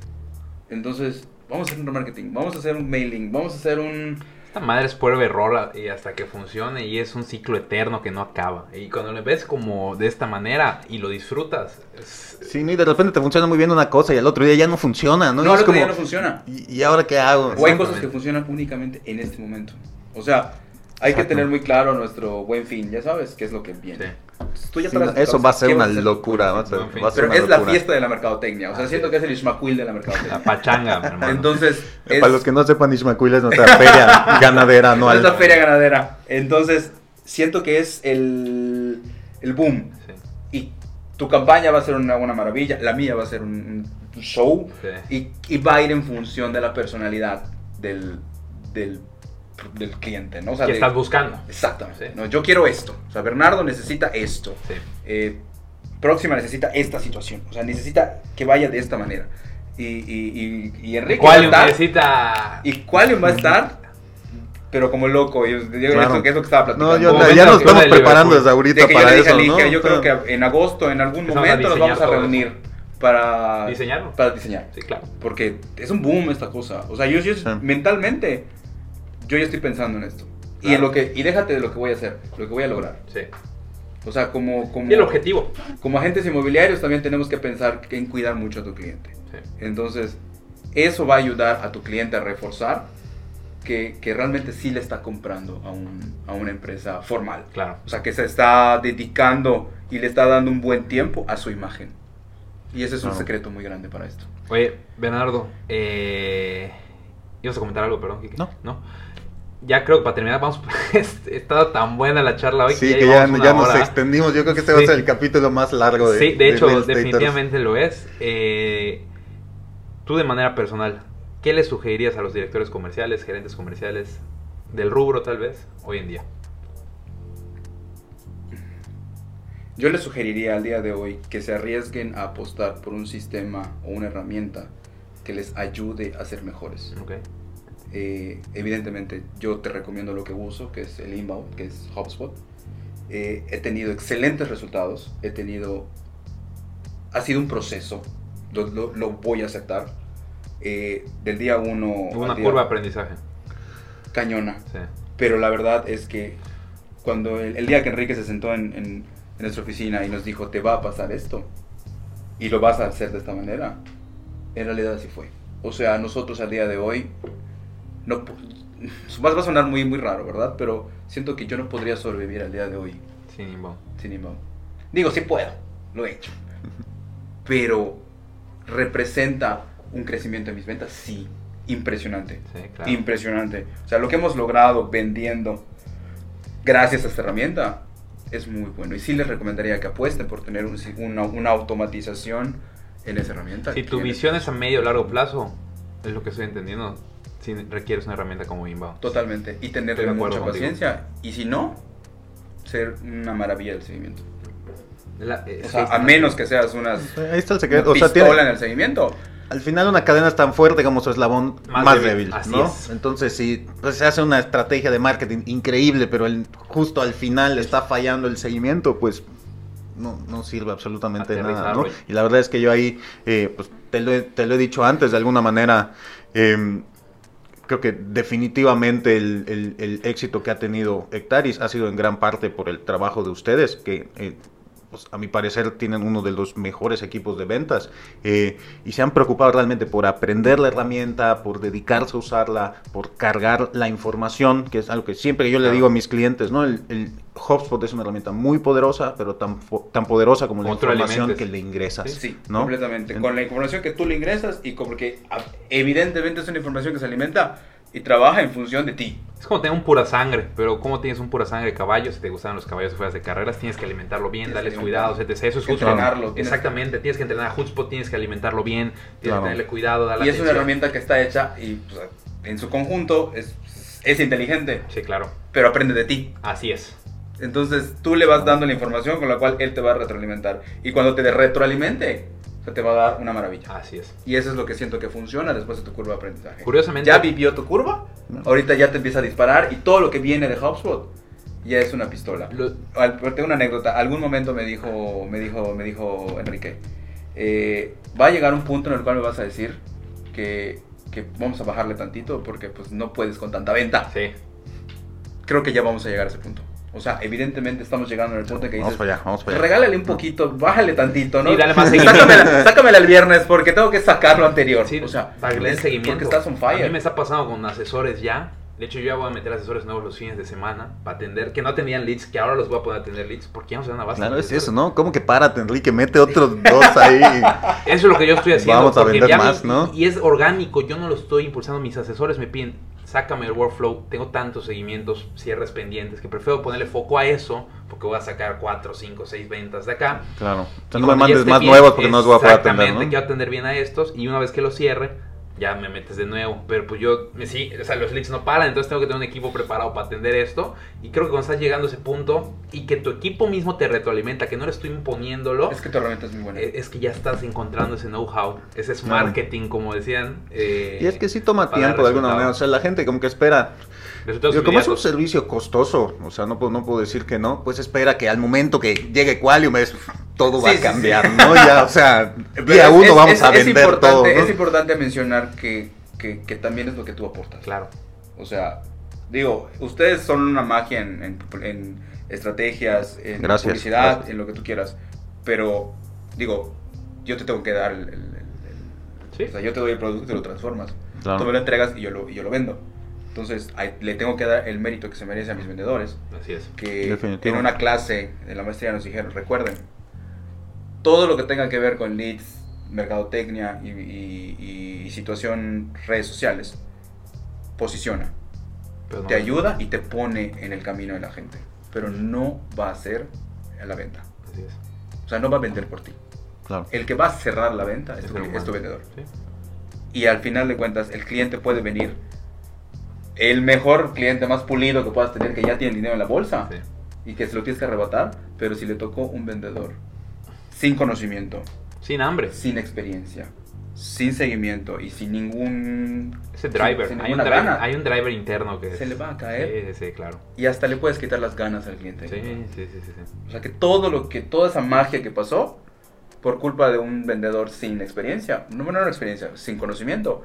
Entonces, vamos a hacer un remarketing, vamos a hacer un mailing, vamos a hacer un... Esta madre es prueba error y hasta que funcione y es un ciclo eterno que no acaba. Y cuando lo ves como de esta manera y lo disfrutas, es- Sí, ¿no? y de repente te funciona muy bien una cosa y al otro día ya no funciona, ¿no? No, es otro día como, no funciona. ¿y, y ahora qué hago? O hay cosas que funcionan únicamente en este momento. O sea, hay que tener muy claro nuestro buen fin, ya sabes qué es lo que viene. Sí. Tú ya Sí, no, eso va a ser ¿qué una locura, va a ser, va a ser Pero una es la locura. fiesta de la mercadotecnia, o sea, Así siento es. que es el Ishmaquil de la la mercadotecnia. pachanga, mi hermano. Entonces, es, Para los que no sepan, Ishmaquil es nuestra feria ganadera anual. es la feria ganadera. Entonces, siento que es el, el boom. Sí, Y tu campaña va a ser una, una maravilla, la mía va a ser un, un show. sí. Y, y va a ir en función de la personalidad del, del, del cliente, ¿no? O sea, ¿Qué de- estás buscando? Exactamente. Sí. ¿no? Yo quiero esto. O sea, Bernardo necesita esto. Sí. Eh, Próxima necesita esta situación. O sea, necesita que vaya de esta manera. Y, y, y, y Enrique Qualium va a estar. necesita... Y Qualium va a estar, pero como loco. Yo digo Claro. eso, que es lo que estaba platicando. No, yo- Momento ya nos que estamos preparando desde ahorita De que yo para dije eso, a Ligia, ¿no? yo creo que en agosto, en algún Empezamos momento, nos vamos a reunir para ¿Diseñarlo? Para diseñar. Sí, claro. Porque es un boom esta cosa. O sea, yo, yo Sí. mentalmente, yo ya estoy pensando en esto. Y en lo que, y déjate de lo que voy a hacer, lo que voy a lograr. Sí. O sea, como, como, Y el objetivo. como agentes inmobiliarios también tenemos que pensar en cuidar mucho a tu cliente. Sí. Entonces, eso va a ayudar a tu cliente a reforzar que, que realmente sí le está comprando a, un- a una empresa formal. Claro. O sea, que se está dedicando y le está dando un buen tiempo a su imagen. Y ese es un secreto muy grande para esto. Oye, Bernardo, eh... ¿ibas a comentar algo, perdón, Kike? No. ¿No? Ya creo que para terminar, vamos, ha estado tan buena la charla hoy Sí, que que ya, ya, ya nos extendimos. Yo creo que este va Sí. a ser el capítulo más largo de Sí, de hecho, definitivamente lo es. Eh, tú de manera personal, ¿qué le sugerirías a los directores comerciales, gerentes comerciales del rubro tal vez, hoy en día? Yo les sugeriría al día de hoy que se arriesguen a apostar por un sistema o una herramienta que les ayude a ser mejores. Ok. Eh, evidentemente, yo te recomiendo lo que uso, que es el Inbound, que es HubSpot. Eh, he tenido excelentes resultados. He tenido. Ha sido un proceso. Lo, lo- lo voy a aceptar. Eh, del día uno. Una día- curva de aprendizaje. cañona. Sí. Pero la verdad es que cuando el, el día que Enrique se sentó en, en- en nuestra oficina y nos dijo, te va a pasar esto, y lo vas a hacer de esta manera, en realidad así fue. O sea, nosotros al día de hoy, no, po- va a sonar muy, muy raro, ¿verdad? Pero siento que yo no podría sobrevivir al día de hoy Sin inbound. sin inbound. Digo, sí puedo, lo he hecho. Pero representa un crecimiento en mis ventas, sí, impresionante. Sí, claro. Impresionante. O sea, lo que hemos logrado vendiendo gracias a esta herramienta es muy bueno. Y sí les recomendaría que apuesten por tener un una, una automatización en esa herramienta. Si tu visión es a medio o largo plazo, es lo que estoy entendiendo, si requieres una herramienta como inbound. Totalmente. Y tenerle mucha contigo. paciencia. Y si no, ser una maravilla del seguimiento. La- eh, O sea, a menos que seas unas Ahí está el una secreto. O sea, pistola tiene- en el seguimiento. al final una cadena es tan fuerte como su eslabón Más más, débil, débil, así ¿no? es. Entonces, si pues, se hace una estrategia de marketing increíble, pero el- justo al final está fallando el seguimiento, pues no, no sirve absolutamente de nada, ¿no? Y la verdad es que yo ahí, eh, pues te lo, he, te lo he dicho antes, de alguna manera, eh, creo que definitivamente el, el- el éxito que ha tenido Hectaris ha sido en gran parte por el trabajo de ustedes, que eh, pues, a mi parecer tienen uno de los mejores equipos de ventas eh, y se han preocupado realmente por aprender la herramienta, por dedicarse a usarla, por cargar la información, que es algo que siempre yo le digo a mis clientes, ¿no? El, el HubSpot es una herramienta muy poderosa, pero tan, tan poderosa como la información que le ingresas. Sí, ¿no? completamente. En- Con la información que tú le ingresas y como que ah, evidentemente es una información que se alimenta y trabaja en función de ti. Es como tener un pura sangre, pero como tienes un pura sangre de caballo, si te gustan los caballos fuera de carreras, tienes que alimentarlo bien, Tienes darles alimentarlo. etc. Eso es Tienes que justo. entrenarlo, tienes Exactamente, tienes que entrenar a Hotspot, tienes que alimentarlo bien, tienes Claro. que tenerle cuidado, darle Y es una herramienta que está hecha y pues, en su conjunto es, es inteligente, Sí, claro. pero aprende de ti. Así es. Entonces tú le vas dando la información con la cual él te va a retroalimentar. Y cuando te retroalimente, o sea, te va a dar una maravilla. Así es. Y eso es lo que siento que funciona después de tu curva de aprendizaje. Curiosamente- Ya vivió tu curva, No. ahorita ya te empieza a disparar y todo lo que viene de HubSpot ya es una pistola. Lo- tengo una anécdota. Algún momento me dijo, me dijo, me dijo Enrique, eh, va a llegar un punto en el cual me vas a decir que, que vamos a bajarle tantito porque pues no puedes con tanta venta. Sí. Creo que ya vamos a llegar a ese punto. O sea, evidentemente estamos llegando en el punto en que Vamos dices, para allá, vamos para allá. regálale un poquito, bájale tantito, ¿no? Sí, dale más seguimiento. sácamela, sácamela el viernes porque tengo que sacar lo anterior. Sí, o sea, darle es seguimiento. porque estás on A fire. mí me está pasando con asesores ya. De hecho, yo ya voy a meter asesores nuevos los fines de semana para atender, que no atendían leads, que ahora los voy a poder atender leads, porque ya no se dan abasto. Claro, es eso, ¿no? ¿Cómo que párate, Enrique? Mete otros dos ahí. Eso es lo que yo estoy haciendo. Vamos a vender más, ¿no? Y es orgánico, yo no lo estoy impulsando. Mis asesores me piden, sácame el workflow. Tengo tantos seguimientos, cierres pendientes, que prefiero ponerle foco a eso, porque voy a sacar 4, 5, 6 ventas de acá. Claro. Y no me mandes más bien, nuevos porque no los voy a poder atender, Exactamente, ¿no? quiero atender bien a estos y una vez que los cierre, ya me metes de nuevo. Pero pues yo, me sí, o sea, los leads no paran, entonces tengo que tener un equipo preparado para atender esto. Y creo que cuando estás llegando a ese punto y que tu equipo mismo te retroalimenta, que no eres tú imponiéndolo, Es que tu herramienta es muy buena. eh, es que ya estás encontrando ese know-how, ese es marketing, como decían. eh, Y es que sí toma tiempo de alguna manera. O sea, la gente como que espera. Digo, como es un servicio costoso, o sea, no puedo, no puedo decir que no, pues espera que al momento que llegue Qualium es, todo va Sí, a sí, cambiar, sí. ¿no? Ya, o sea, día es- uno es- vamos es- a es vender todo. ¿no? Es importante mencionar que, que, que también es lo que tú aportas. Claro. O sea, digo, ustedes son una magia en, en- en estrategias, en Gracias, publicidad, gracias. en lo que tú quieras. Pero, digo, yo te tengo que dar el... el- el- el- Sí. O sea, yo te doy el producto y te lo transformas. Claro. Tú me lo entregas y yo lo, y yo lo vendo. Entonces, ahí le tengo que dar el mérito que se merece a mis vendedores. Así es. que Definitivo. en una clase de la maestría nos dijeron, recuerden, todo lo que tenga que ver con leads, mercadotecnia y, y- y situación redes sociales, posiciona, Pero no- te ayuda y te pone en el camino de la gente, pero no va a ser a la venta. Así es. O sea, no va a vender por ti. Claro. El que va a cerrar la venta es, Es tu, es vendedor. Sí. Y al final de cuentas, el cliente puede venir. El mejor cliente más pulido que puedas tener, que ya tiene dinero en la bolsa, Sí. y que se lo tienes que arrebatar, pero si le tocó un vendedor sin conocimiento, Sin hambre. sin experiencia, sin seguimiento y sin ningún Ese driver. sin hay, un ninguna driver gana, hay un driver interno que se le va a caer Sí, sí, claro. y hasta le puedes quitar las ganas al cliente. Sí, sí, sí, sí, sí. O sea que todo lo que toda esa magia que pasó por culpa de un vendedor sin experiencia, no no, no experiencia, sin conocimiento,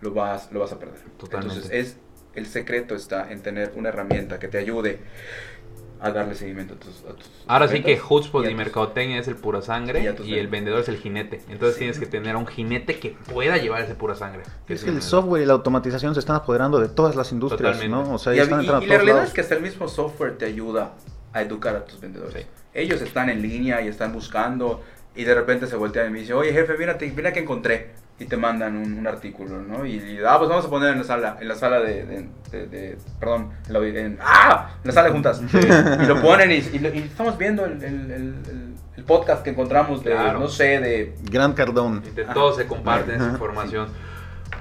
lo vas lo vas a perder. Totalmente. Entonces es el secreto está en tener una herramienta que te ayude a darle seguimiento a tus, a tus Ahora sí que a y tus- Mercadotecnia es el pura sangre y y el vendedor es el jinete. Entonces tienes que tener a un jinete que pueda llevar ese pura sangre. Es que el software y la automatización se están apoderando de todas las industrias, Totalmente. ¿no? O sea, Y, están y- entrando y a la realidad lados. es que hasta el mismo software te ayuda a educar a tus vendedores. Sí. Ellos están en línea y están buscando y de repente se voltean y me dicen, oye jefe, mira, te- mira que encontré. Y te mandan un, un artículo, ¿no? Y, y, ah, pues vamos a poner en la sala, en la sala de, de- de- de- perdón, en la, en- ¡ah! En la sala de juntas. Y lo ponen y, y lo- y estamos viendo el, el- el- el- el podcast que encontramos de, Claro. no sé, de... Gran Cardón. Entre todos se comparten esa información.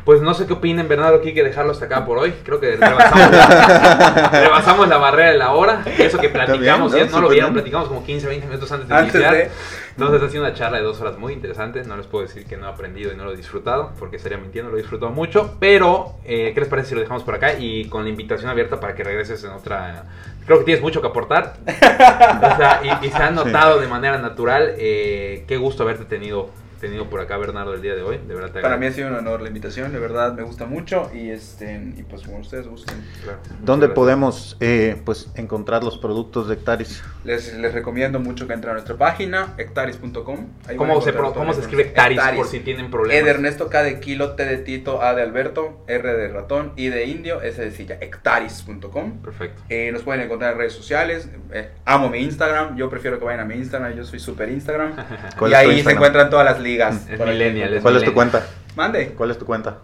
Pues no sé qué opinen, Bernardo, aquí hay que dejarlo hasta acá por hoy. Creo que rebasamos la, rebasamos la barrera de la hora. Eso que platicamos, bien, ya ¿no? no lo vieron, platicamos como 15, 20 minutos antes de Antes iniciar. de... Entonces ha sido una charla de dos horas muy interesante. No les puedo decir que no he aprendido y no lo he disfrutado, porque estaría mintiendo, lo he disfrutado mucho. Pero, eh, ¿qué les parece si lo dejamos por acá? Y con la invitación abierta para que regreses en otra... Creo que tienes mucho que aportar. O sea, y, y se ha notado de manera natural. eh, qué gusto haberte tenido, tenido por acá, Bernardo, el día de hoy. De verdad te Para mí ha sido un honor la invitación, de verdad me gusta mucho y este y pues como ustedes gusten. Claro. ¿Dónde gracias. podemos eh, pues, encontrar los productos de Hectaris? Les, les recomiendo mucho que entren a nuestra página, hectaris.com. ¿Cómo se, pro- cómo se escribe. Hectaris por si tienen problemas? E de Ernesto, K de kilo, T de Tito, A de Alberto, R de ratón, I de indio, S de silla, hectaris.com. Perfecto. Eh, nos pueden encontrar en redes sociales. eh, amo mi Instagram. Yo prefiero que vayan a mi Instagram. Yo soy super Instagram. ¿Cuál y ahí se encuentran todas las ligas. Es millennial, es ¿Cuál es tu cuenta? Mande. ¿Cuál es tu cuenta?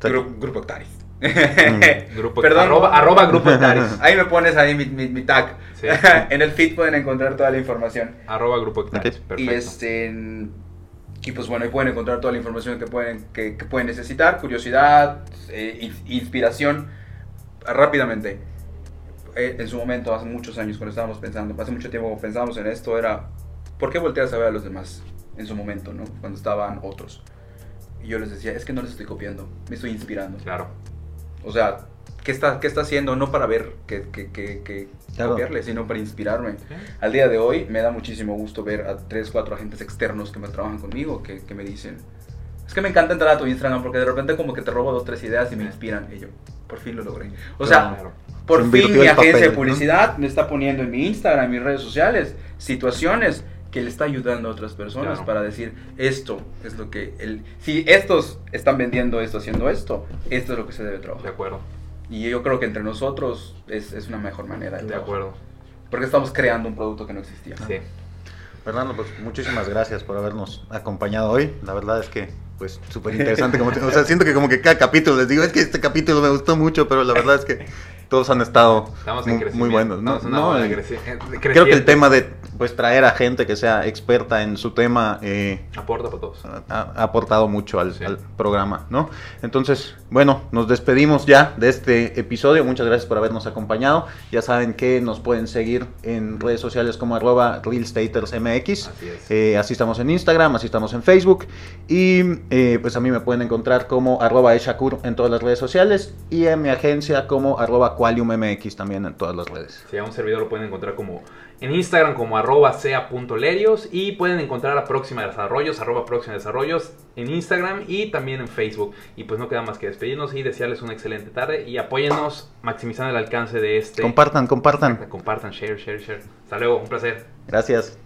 Gru- Grupo Hectaris. Grupo, Perdón. Arroba, arroba Grupo Hectaris. Ahí me pones ahí mi, mi, mi tag. Sí. en el feed pueden encontrar toda la información. arroba Grupo Hectaris. Ok. Perfecto. Y este y pues bueno, ahí pueden encontrar toda la información que pueden, que, que pueden necesitar, curiosidad, eh, in- inspiración, rápidamente. Eh, en su momento, hace muchos años, cuando estábamos pensando, hace mucho tiempo pensábamos en esto, era, ¿por qué volteas a ver a los demás? En su momento, ¿no? Cuando estaban otros. Y yo les decía, es que no les estoy copiando, me estoy inspirando. Claro. O sea, ¿qué está, qué está haciendo? No para ver que, que, que, que Claro. copiarle, sino para inspirarme. Al día de hoy me da muchísimo gusto ver a tres, cuatro agentes externos que me trabajan conmigo, que, que me dicen, es que me encanta entrar a tu Instagram porque de repente como que te robo dos, tres ideas y me inspiran. Y yo, por fin lo logré. O sea, Claro. por fin mi agencia papel, de ¿no? publicidad me está poniendo en mi Instagram, en mis redes sociales, situaciones que le está ayudando a otras personas Claro. para decir esto es lo que el si estos están vendiendo esto haciendo esto esto es lo que se debe De trabajar acuerdo. y yo creo que entre nosotros es, es una mejor manera de, De acuerdo. porque estamos creando un producto que no existía Sí. Fernando, pues muchísimas gracias por habernos acompañado hoy. La verdad es que, pues, súper interesante. Como te- o sea, siento que como que cada capítulo les digo, es que este capítulo me gustó mucho, pero la verdad es que todos han estado muy, buenos. ¿no? De de creo que el tema de pues traer a gente que sea experta en su tema eh, Aporta para todos. ha, ha aportado mucho al, Sí. al programa, ¿no? Entonces, bueno, nos despedimos ya de este episodio. Muchas gracias por habernos acompañado. Ya saben que nos pueden seguir en redes sociales como arroba realstatersmx. Así es. Eh, así estamos en Instagram, así estamos en Facebook. Y eh, pues a mí me pueden encontrar como arroba eshakur en todas las redes sociales. Y en mi agencia como arroba qualiummx también en todas las redes. Si a un servidor lo pueden encontrar como en Instagram como arroba sea.lerios y pueden encontrar a Próxima Desarrollos, arroba Próxima Desarrollos en Instagram y también en Facebook. Y pues no queda más que despedirnos y desearles una excelente tarde y apóyennos maximizando el alcance de este. Compartan, compartan. Compartan, share, share, share. Hasta luego, un placer. Gracias.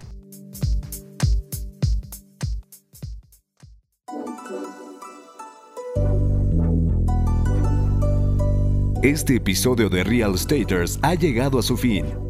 Este episodio de Real Staters ha llegado a su fin.